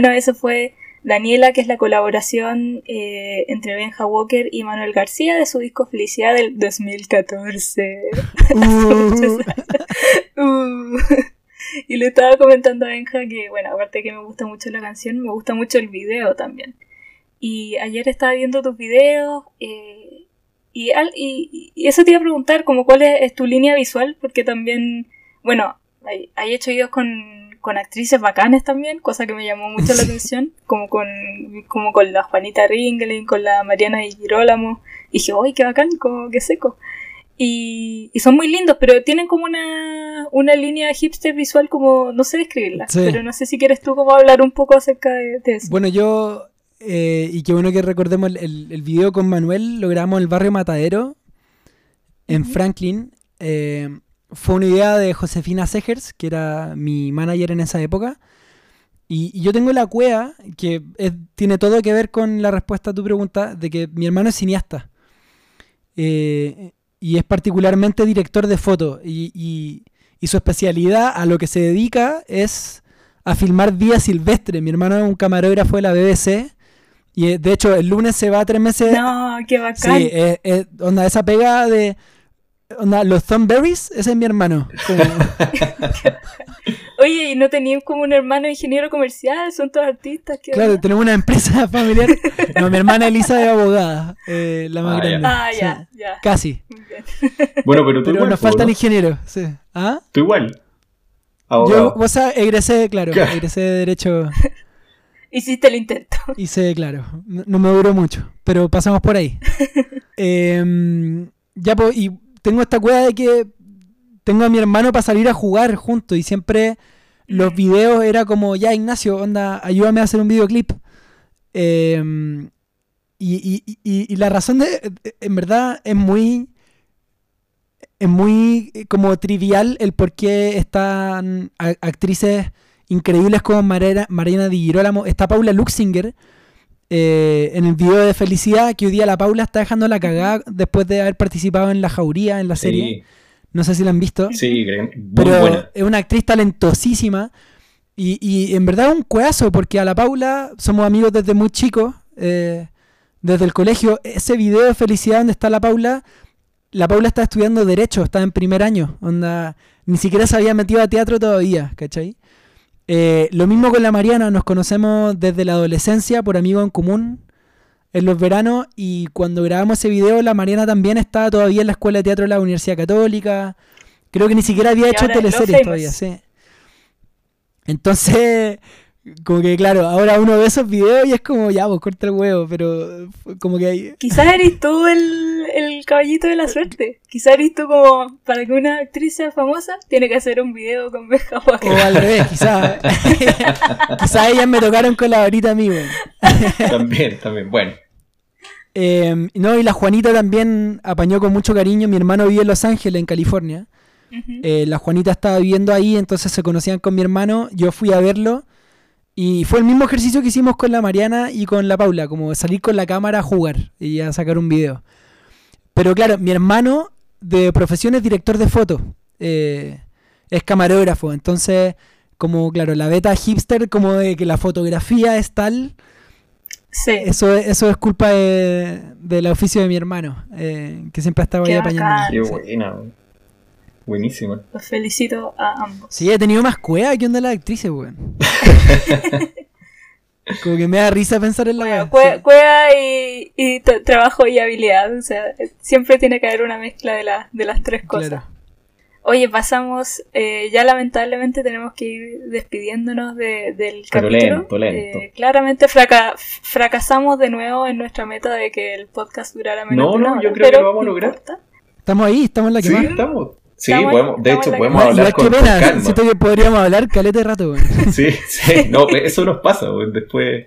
Bueno, eso fue Daniela, que es la colaboración eh, entre Benja Walker y Manuel García de su disco Felicidad del 2014. <laughs> Uh. Y le estaba comentando a Benja que, bueno, aparte de que me gusta mucho la canción, me gusta mucho el video también. Y ayer estaba viendo tus videos eh, y, y, eso te iba a preguntar, como cuál es, tu línea visual, porque también, bueno, hay, hay hecho videos con con actrices bacanes también, cosa que me llamó mucho la atención, como con, como con la Juanita Ringling, con la Mariana de Girolamo, y dije, ¡ay, qué bacán, como que seco! Y, y, son muy lindos, pero tienen como una, una línea hipster visual como, no sé describirla, pero no sé si quieres tú como hablar un poco acerca de, eso. Bueno, yo eh, y qué bueno que recordemos el, el, video con Manuel, lo grabamos en el barrio Matadero, en Franklin. Eh, fue una idea de Josefina Segers, que era mi manager en esa época. Y, yo tengo la cueva, que tiene todo que ver con la respuesta a tu pregunta, de que mi hermano es cineasta. Eh, y es particularmente director de foto. Y, y, su especialidad a lo que se dedica es a filmar vía silvestre. Mi hermano es un camarógrafo de la BBC. Y eh, de hecho, el lunes se va a tres meses. No, qué bacán. Sí, es, onda, esa pega de. Onda, los Thornberries, ese es mi hermano. <laughs> Oye, ¿y no tenían como un hermano ingeniero comercial? Son todos artistas. claro, tenemos una empresa <laughs> familiar. No, mi hermana Elisa es abogada, eh, la más ah, grande. Ah, ya, ya. Casi. <laughs> Bueno, pero tú pero nos falta el ingeniero, sí. ¿Ah? Tú igual. Yo, o sea, egresé, claro, egresé de Derecho. Hiciste el intento. Hice, claro. No, me duró mucho, pero pasamos por ahí. Em, ya, pues, y tengo esta cueva de que tengo a mi hermano para salir a jugar juntos y siempre los mm. videos era como, ya Ignacio, onda, ayúdame a hacer un videoclip. Em, y, la razón de, en verdad, es muy, es muy eh, como trivial el por qué están actrices increíbles como Mariana, Mariana Di Girolamo. Está Paula Luxinger eh, en el video de Felicidad, que hoy día la Paula está dejando la cagada después de haber participado en La Jauría, en la serie. No sé si la han visto. Sí, pero es una actriz talentosísima. Y, en verdad un cueazo, porque a la Paula somos amigos desde muy chicos, eh, desde el colegio. Ese video de felicidad donde está la Paula, la Paula está estudiando Derecho, está en primer año. Onda, ni siquiera se había metido a teatro todavía, ¿cachai? Eh, lo mismo con la Mariana, nos conocemos desde la adolescencia por amigos en común en los veranos y cuando grabamos ese video la Mariana también estaba todavía en la escuela de teatro de la Universidad Católica. Creo que ni siquiera había hecho teleseries todavía, sí. Entonces, como que claro, ahora uno ve esos videos y es como, ya, pues corta el huevo, pero como que hay... Quizás eres tú el, el caballito de la suerte. Quizás eres tú como, para que una actriz sea famosa, tiene que hacer un video con Benja O al revés, quizás. <laughs> quizás ellas me tocaron con la varita a mí, También, también, bueno. Eh, no, y la Juanita también apañó con mucho cariño. Mi hermano vive en Los Ángeles, en California. Eh, la Juanita estaba viviendo ahí, entonces se conocían con mi hermano. Yo fui a verlo y fue el mismo ejercicio que hicimos con la Mariana y con la Paula, como salir con la cámara a jugar y a sacar un video. Pero claro, mi hermano de profesión es director de foto, eh, es camarógrafo, entonces como claro, la beta hipster como de que la fotografía es tal, sí. eso, eso es culpa del oficio de mi hermano, eh, que siempre ha estado ahí apañando. Qué buena, Buenísima. Los felicito a ambos. Sí, he tenido más cueva que onda las actrices, weón. <laughs> Como que me da risa pensar en la bueno, cueva, y, trabajo y habilidad. O sea, siempre tiene que haber una mezcla de, de las tres cosas. Oye, pasamos, eh, ya lamentablemente tenemos que ir despidiéndonos del Pero capítulo. Lento, lento. Eh, claramente fracasamos de nuevo en nuestra meta de que el podcast durara menos. No, no, yo creo que lo vamos a lograr. Estamos ahí, estamos en la que sí, estamos. Sí, podemos, de hecho, podemos hablar con, pena, calma. Siento que podríamos hablar calete de rato, güey. <laughs> Sí, sí, no, eso nos pasa, güey. Después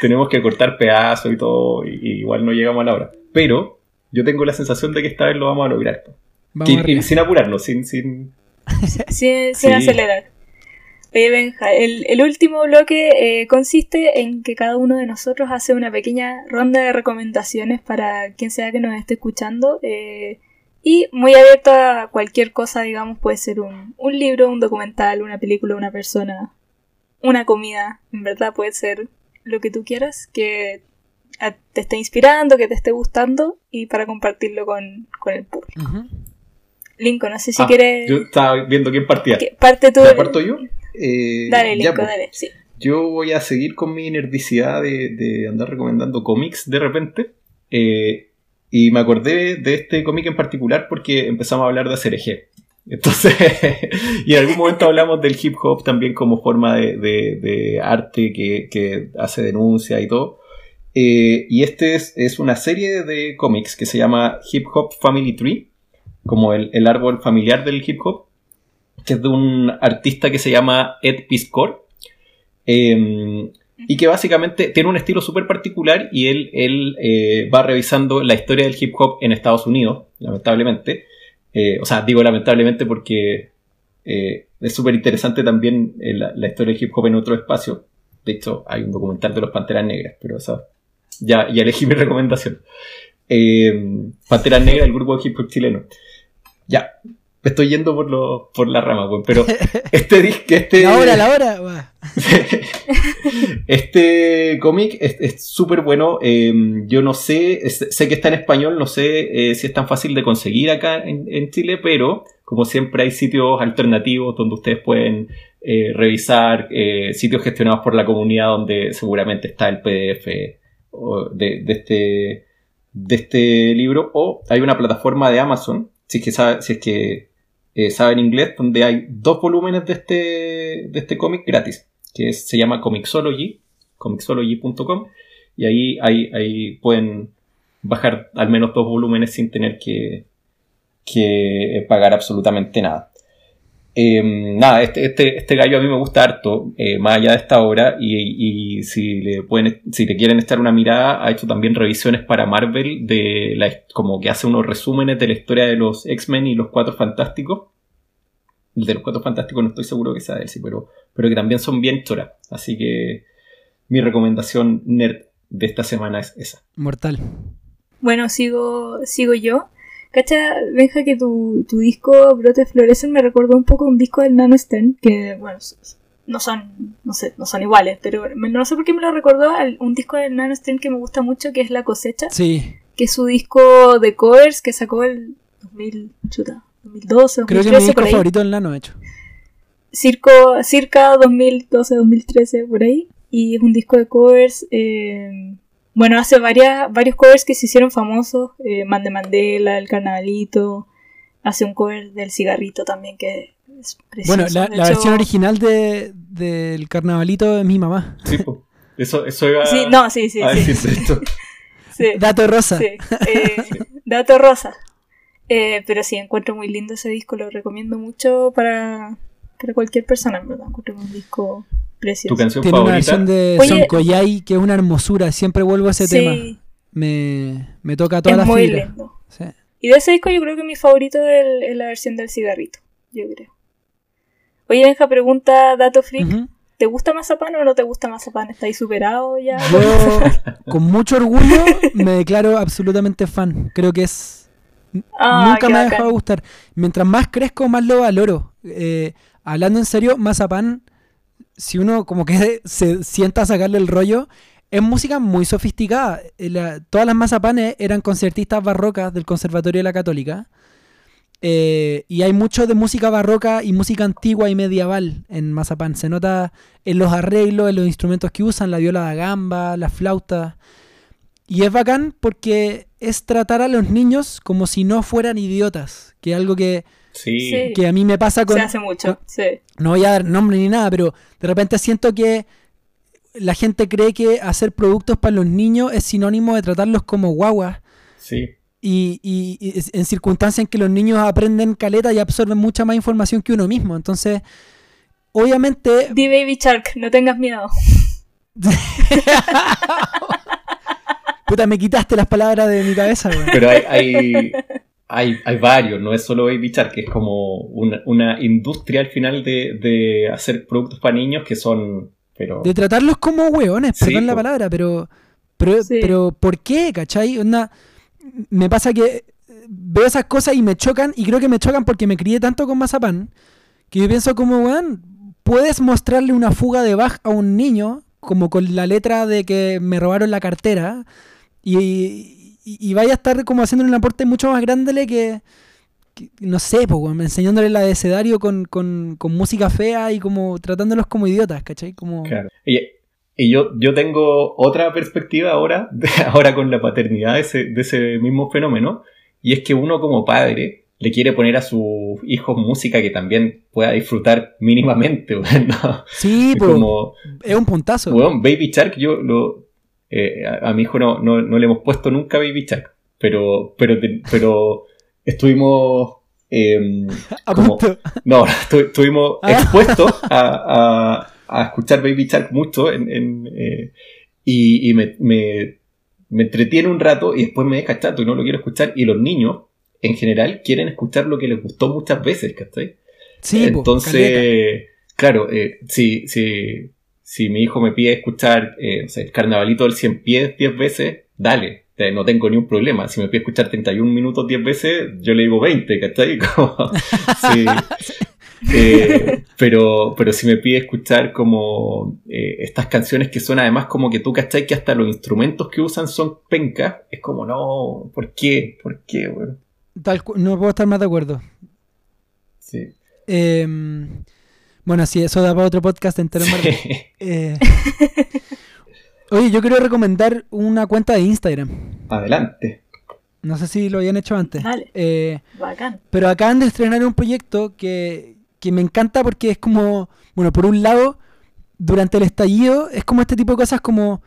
tenemos que cortar pedazos y todo, y, igual no llegamos a la hora. Pero yo tengo la sensación de que esta vez lo vamos a lograr. sin apurarnos, sin... Sin, <laughs> sin, acelerar. Oye, Benja, el, el último bloque eh, consiste en que cada uno de nosotros hace una pequeña ronda de recomendaciones para quien sea que nos esté escuchando. Eh, y muy abierto a cualquier cosa, digamos, puede ser un, un libro, un documental, una película, una persona, una comida, en verdad puede ser lo que tú quieras, que te esté inspirando, que te esté gustando y para compartirlo con, el público. Lincoln, no sé si ah, quieres... Yo estaba viendo quién partía. Parte tú. parto yo? Eh, dale, Lincoln, pues. dale, sí. Yo voy a seguir con mi nerdicidad de, de andar recomendando cómics de repente. Eh, y me acordé de este cómic en particular porque empezamos a hablar de hacer eje. Entonces, <laughs> y en algún momento hablamos del hip hop también como forma de, arte que, hace denuncia y todo. Eh, y este es, una serie de cómics que se llama Hip Hop Family Tree, como el, árbol familiar del hip hop, que es de un artista que se llama Ed Piscor. Em, y que básicamente tiene un estilo súper particular y él, él eh, va revisando la historia del hip hop en Estados Unidos, lamentablemente. Eh, o sea, digo lamentablemente porque eh, es súper interesante también la, la, historia del hip hop en otro espacio. De hecho, hay un documental de los Panteras Negras, pero ya, ya elegí mi <laughs> recomendación. Panteras Negras, el grupo de hip hop chileno. Ya, me estoy yendo por, lo, por la rama, pues, pero <laughs> este disco, este... La hora, la hora, <laughs> Este cómic es súper bueno. Em, yo no sé, sé que está en español, no sé eh, si es tan fácil de conseguir acá en, Chile, pero como siempre hay sitios alternativos donde ustedes pueden eh, revisar, eh, sitios gestionados por la comunidad donde seguramente está el PDF de, de, este, de este libro, o hay una plataforma de Amazon, si es que, si es que eh, inglés, donde hay dos volúmenes de este, de este cómic gratis, que se llama Comixology, comixology.com, y ahí, ahí, ahí pueden bajar al menos dos volúmenes sin tener que, que pagar absolutamente nada. Em, nada, este, este, este, gallo a mí me gusta harto, eh, más allá de esta obra, y, si, le pueden, si le quieren echar una mirada, ha hecho también revisiones para Marvel, de la, como que hace unos resúmenes de la historia de los X-Men y los Cuatro Fantásticos. El de los Cuatro Fantásticos no estoy seguro que sea él, sí, pero, pero que también son bien choras. Así que mi recomendación nerd de esta semana es esa. Mortal. Bueno, sigo, sigo yo. Cacha, Benja, que tu, tu disco Brote Florecen me recordó un poco un disco del Nano Stern, que, bueno, no son, no sé, no son iguales, pero no sé por qué me lo recordó a un disco del Nano Stern que me gusta mucho, que es La Cosecha. Sí. Que es su disco de covers que sacó el 2000, chuta, 2012, 2013, Creo que es mi disco favorito del Nano, hecho. Circo, circa 2012, 2013, por ahí. Y es un disco de covers eh, bueno, hace varias, varios covers que se hicieron famosos. Eh, Mande Mandela, El Carnavalito. Hace un cover del cigarrito también que es precioso. Bueno, la, versión original de, del Carnavalito es mi mamá. Sí, eso, eso iba sí, no, sí, sí, <laughs> sí. Dato rosa. Sí. Eh, dato rosa. Eh, pero sí, encuentro muy lindo ese disco, lo recomiendo mucho para, para cualquier persona, en verdad. Encuentro un disco ¿Tu canción Tiene favorita? una versión de Son Koyai que es una hermosura. Siempre vuelvo a ese tema. Me, me toca toda es la muy lindo. Y de ese disco yo creo que mi favorito es, la versión del cigarrito. Yo creo. Oye, Benja, pregunta Dato Freak. ¿Te gusta Mazapán o no te gusta Mazapán? ¿Está ahí superado ya? Yo, con mucho orgullo, me declaro absolutamente fan. Creo que es. Ah, nunca me ha dejado de gustar. Mientras más crezco, más lo valoro. Eh, hablando en serio, Mazapán si uno como que <laughs> se sienta a sacarle el rollo, es música muy sofisticada. Eh, todas las mazapanes eran concertistas barrocas del Conservatorio de la Católica. Eh, y hay mucho de música barroca y música antigua y medieval en Mazapán. Se nota en los arreglos, en los instrumentos que usan, la viola de gamba, la flauta. Y es bacán porque es tratar a los niños como si no fueran idiotas, que es algo que Sí. Que a mí me pasa con... Se hace mucho, sí. No voy a dar nombre ni nada, pero de repente siento que la gente cree que hacer productos para los niños es sinónimo de tratarlos como guaguas. Sí. Y, y, en circunstancias en que los niños aprenden caleta y absorben mucha más información que uno mismo. Entonces, obviamente... Di Baby Shark, no tengas miedo. <laughs> Puta, me quitaste las palabras de mi cabeza, Pero hay, hay, hay, hay varios, no es solo Baby Shark, que es como una, una industria al final de, de, hacer productos para niños que son... Pero... De tratarlos como hueones, perdón la palabra, pero... Pero, pero ¿por qué, cachai? Onda, me pasa que veo esas cosas y me chocan, y creo que me chocan porque me crié tanto con mazapán, que yo pienso como, weón, puedes mostrarle una fuga de Bach a un niño, como con la letra de que me robaron la cartera, y, y, vaya a estar como haciéndole un aporte mucho más grande que, no sé, pues, enseñándole el abecedario con, con, con, música fea y como tratándolos como idiotas, ¿cachai? Como... Claro. Y, yo, yo tengo otra perspectiva ahora, <laughs> ahora con la paternidad de ese, de ese mismo fenómeno, y es que uno como padre le quiere poner a sus hijos música que también pueda disfrutar mínimamente, <laughs> ¿no? Sí, pues, es un puntazo. Bueno, Baby Shark yo lo, eh, a, mi hijo no, no, le hemos puesto nunca Baby Shark, pero, pero, pero estuvimos... <laughs> Eh, como, no, estuvimos ah. expuestos <laughs> a, a escuchar Baby Shark mucho en, eh, y, me, me, me, entretiene un rato y después me deja chato y no lo quiero escuchar. Y los niños, en general, quieren escuchar lo que les gustó muchas veces, ¿cachai? Sí, Entonces, claro, eh, si, si, si mi hijo me pide escuchar eh, el carnavalito del 100 pies 10 veces, dale, no tengo ni un problema. Si me pide escuchar 31 minutos 10 veces, yo le digo 20, ¿cachai? <laughs> <laughs> sí. Eh, pero, pero si me pide escuchar como eh, estas canciones que son además como que tú, ¿cachai? Que hasta los instrumentos que usan son pencas, es como, no, ¿por qué? ¿Por qué, no puedo estar más de acuerdo. Sí. Em, bueno, sí, eso da para otro podcast entero. <laughs> Eh, oye, yo quiero recomendar una cuenta de Instagram. Adelante. No sé si lo habían hecho antes. Vale. Bacán. Pero acaban de estrenar un proyecto que, que me encanta porque es como, bueno, por un lado, durante el estallido, es como este tipo de cosas como...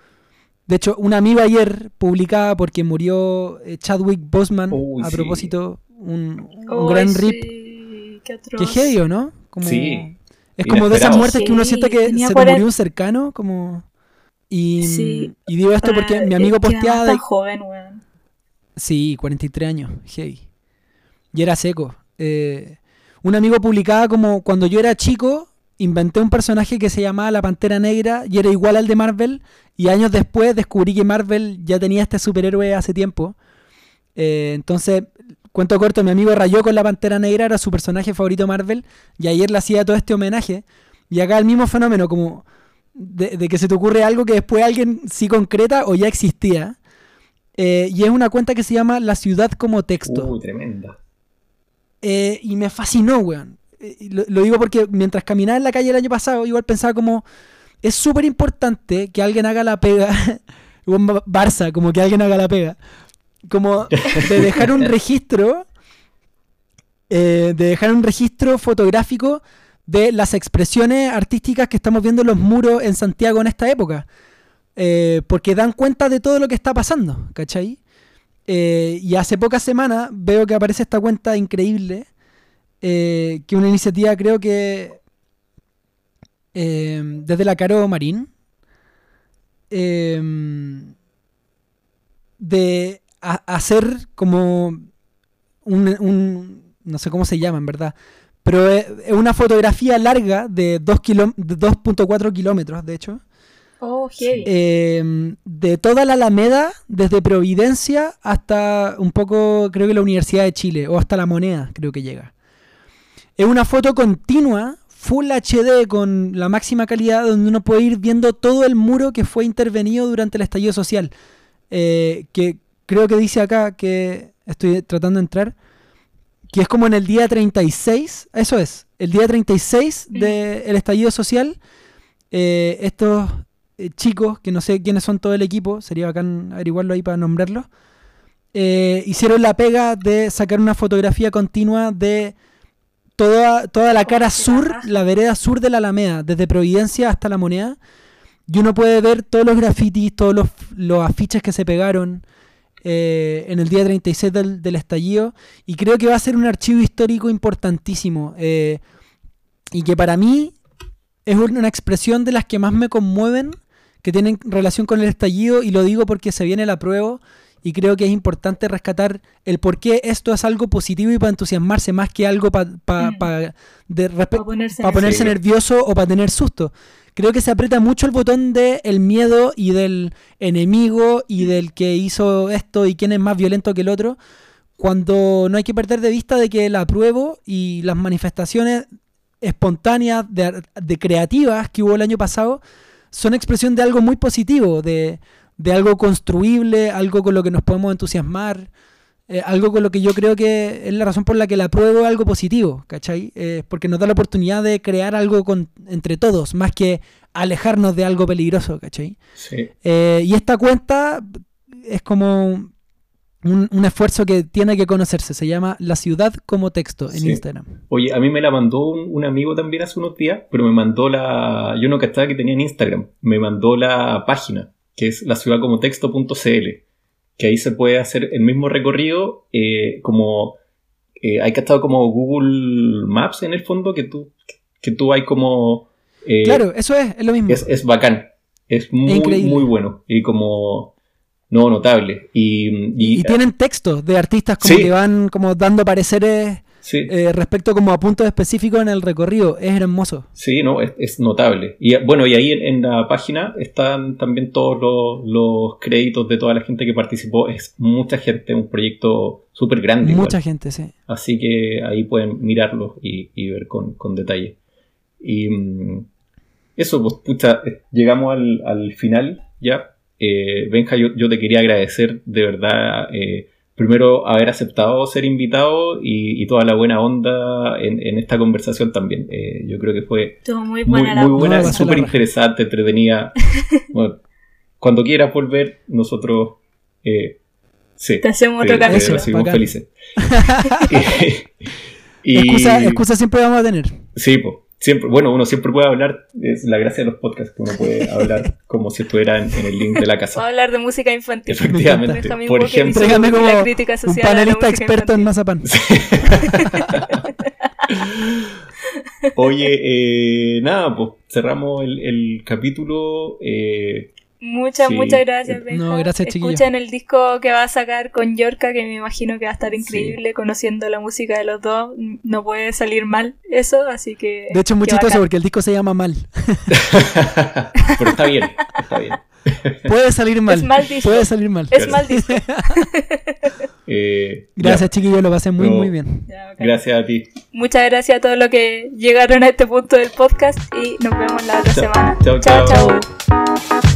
De hecho, una amiga ayer publicada porque murió eh, Chadwick Boseman, a propósito, un, gran rip. Qué, qué ¿no? Como, sí. Es como de esas muertes que uno siente que se te murió un cercano, como... Y, y digo esto porque mi amigo posteaba... De... joven, weón. Sí, 43 años, hey. Y era seco. Eh, un amigo publicaba como cuando yo era chico, inventé un personaje que se llamaba la Pantera Negra y era igual al de Marvel. Y años después descubrí que Marvel ya tenía este superhéroe hace tiempo. Eh, entonces, cuento corto, mi amigo rayó con la Pantera Negra, era su personaje favorito Marvel. Y ayer le hacía todo este homenaje. Y acá el mismo fenómeno, como de, que se te ocurre algo que después alguien sí concreta o ya existía. Eh, y es una cuenta que se llama La ciudad como texto. Uh, tremenda. Eh, y me fascinó, weón. Eh, lo, digo porque mientras caminaba en la calle el año pasado, igual pensaba como, es súper importante que alguien haga la pega, <laughs> Barça, como que alguien haga la pega, como de dejar un <laughs> registro, eh, de dejar un registro fotográfico de las expresiones artísticas que estamos viendo en los muros en Santiago en esta época. porque dan cuenta de todo lo que está pasando, ¿cachai? Eh, y hace pocas semanas veo que aparece esta cuenta increíble, eh, que una iniciativa creo que eh, desde la Caro Marín, de hacer como un, no sé cómo se llama en verdad, pero es una fotografía larga de 2.4 kilómetros, de hecho, Oh, em, de toda la Alameda, desde Providencia hasta un poco, creo que la Universidad de Chile, o hasta la moneda, creo que llega. Es una foto continua, full HD, con la máxima calidad, donde uno puede ir viendo todo el muro que fue intervenido durante el estallido social. Eh, que creo que dice acá que estoy tratando de entrar, que es como en el día 36, eso es, el día 36 del estallido social. Eh, estos eh, chicos, que no sé quiénes son todo el equipo, sería bacán averiguarlo ahí para nombrarlo eh, hicieron la pega de sacar una fotografía continua de toda, toda la cara sur, la vereda sur de la Alameda, desde Providencia hasta la Moneda. Y uno puede ver todos los grafitis, todos los, afiches que se pegaron eh, en el día 36 del, del, estallido. Y creo que va a ser un archivo histórico importantísimo. y que para mí es una expresión de las que más me conmueven que tienen relación con el estallido y lo digo porque se viene la prueba y creo que es importante rescatar el por qué esto es algo positivo y para entusiasmarse más que algo para mm. ponerse, nervioso o para tener susto. Creo que se aprieta mucho el botón del el miedo y del enemigo y del que hizo esto y quién es más violento que el otro, cuando no hay que perder de vista de que la prueba y las manifestaciones espontáneas, de creativas que hubo el año pasado, son expresión de algo muy positivo, de, algo construible, algo con lo que nos podemos entusiasmar, eh, algo con lo que yo creo que es la razón por la que la apruebo es algo positivo, ¿cachai? Eh, porque nos da la oportunidad de crear algo con, entre todos, más que alejarnos de algo peligroso, ¿cachai? Sí. Eh, y esta cuenta es como un, esfuerzo que tiene que conocerse. Se llama La ciudad como texto en Instagram. Oye, a mí me la mandó un, amigo también hace unos días, pero me mandó la. Yo no cachaba que tenía en Instagram. Me mandó la página, que es la ciudad como texto.cl. Que ahí se puede hacer el mismo recorrido, eh, como. Eh, hay que estar como Google Maps en el fondo, que tú, que tú hay como. Eh, claro, eso es, es lo mismo. Es, bacán. Es muy, muy bueno. Y como. No, notable. Y, y, tienen textos de artistas como que van como dando pareceres eh, respecto como a puntos específicos en el recorrido, es hermoso. Sí, no, es, notable. Y bueno, y ahí en, la página están también todos los, créditos de toda la gente que participó. Es mucha gente, un proyecto súper grande. Mucha gente, sí. Así que ahí pueden mirarlo y, ver con, detalle. Y mm, eso, pues pucha, eh, llegamos al, final ya. Eh, Benja, yo, yo, te quería agradecer de verdad eh, primero haber aceptado ser invitado y, toda la buena onda en, esta conversación también. Eh, yo creo que fue muy buena, muy, buena súper interesante, entretenida. <laughs> cuando quieras volver, nosotros eh, sí, te hacemos otro capítulo. Seguimos felices. <laughs> <laughs> y, excusa, excusa siempre vamos a tener. Sí, pues siempre, bueno, uno siempre puede hablar, es la gracia de los podcasts, que uno puede <laughs> hablar como si estuviera en, el link de la casa. a hablar de música infantil. Efectivamente. Por ejemplo, como un panelista experto en Mazapán. <laughs> Oye, eh, nada, pues cerramos el, el capítulo. Eh, Muchas, muchas gracias, Benja. No, gracias, Escuchen el disco que va a sacar con Yorka, que me imagino que va a estar increíble, conociendo la música de los dos. No puede salir mal eso, así que. De hecho, es muy chistoso porque el disco se llama Mal. <laughs> Pero está bien, está bien. <laughs> Puede salir mal. Es mal disco. Puede salir mal. Es mal disco. Eh, gracias, chiquillos, lo pasé muy, muy bien. gracias a ti. Muchas gracias a todos los que llegaron a este punto del podcast y nos vemos la otra semana. chao. chao. chao.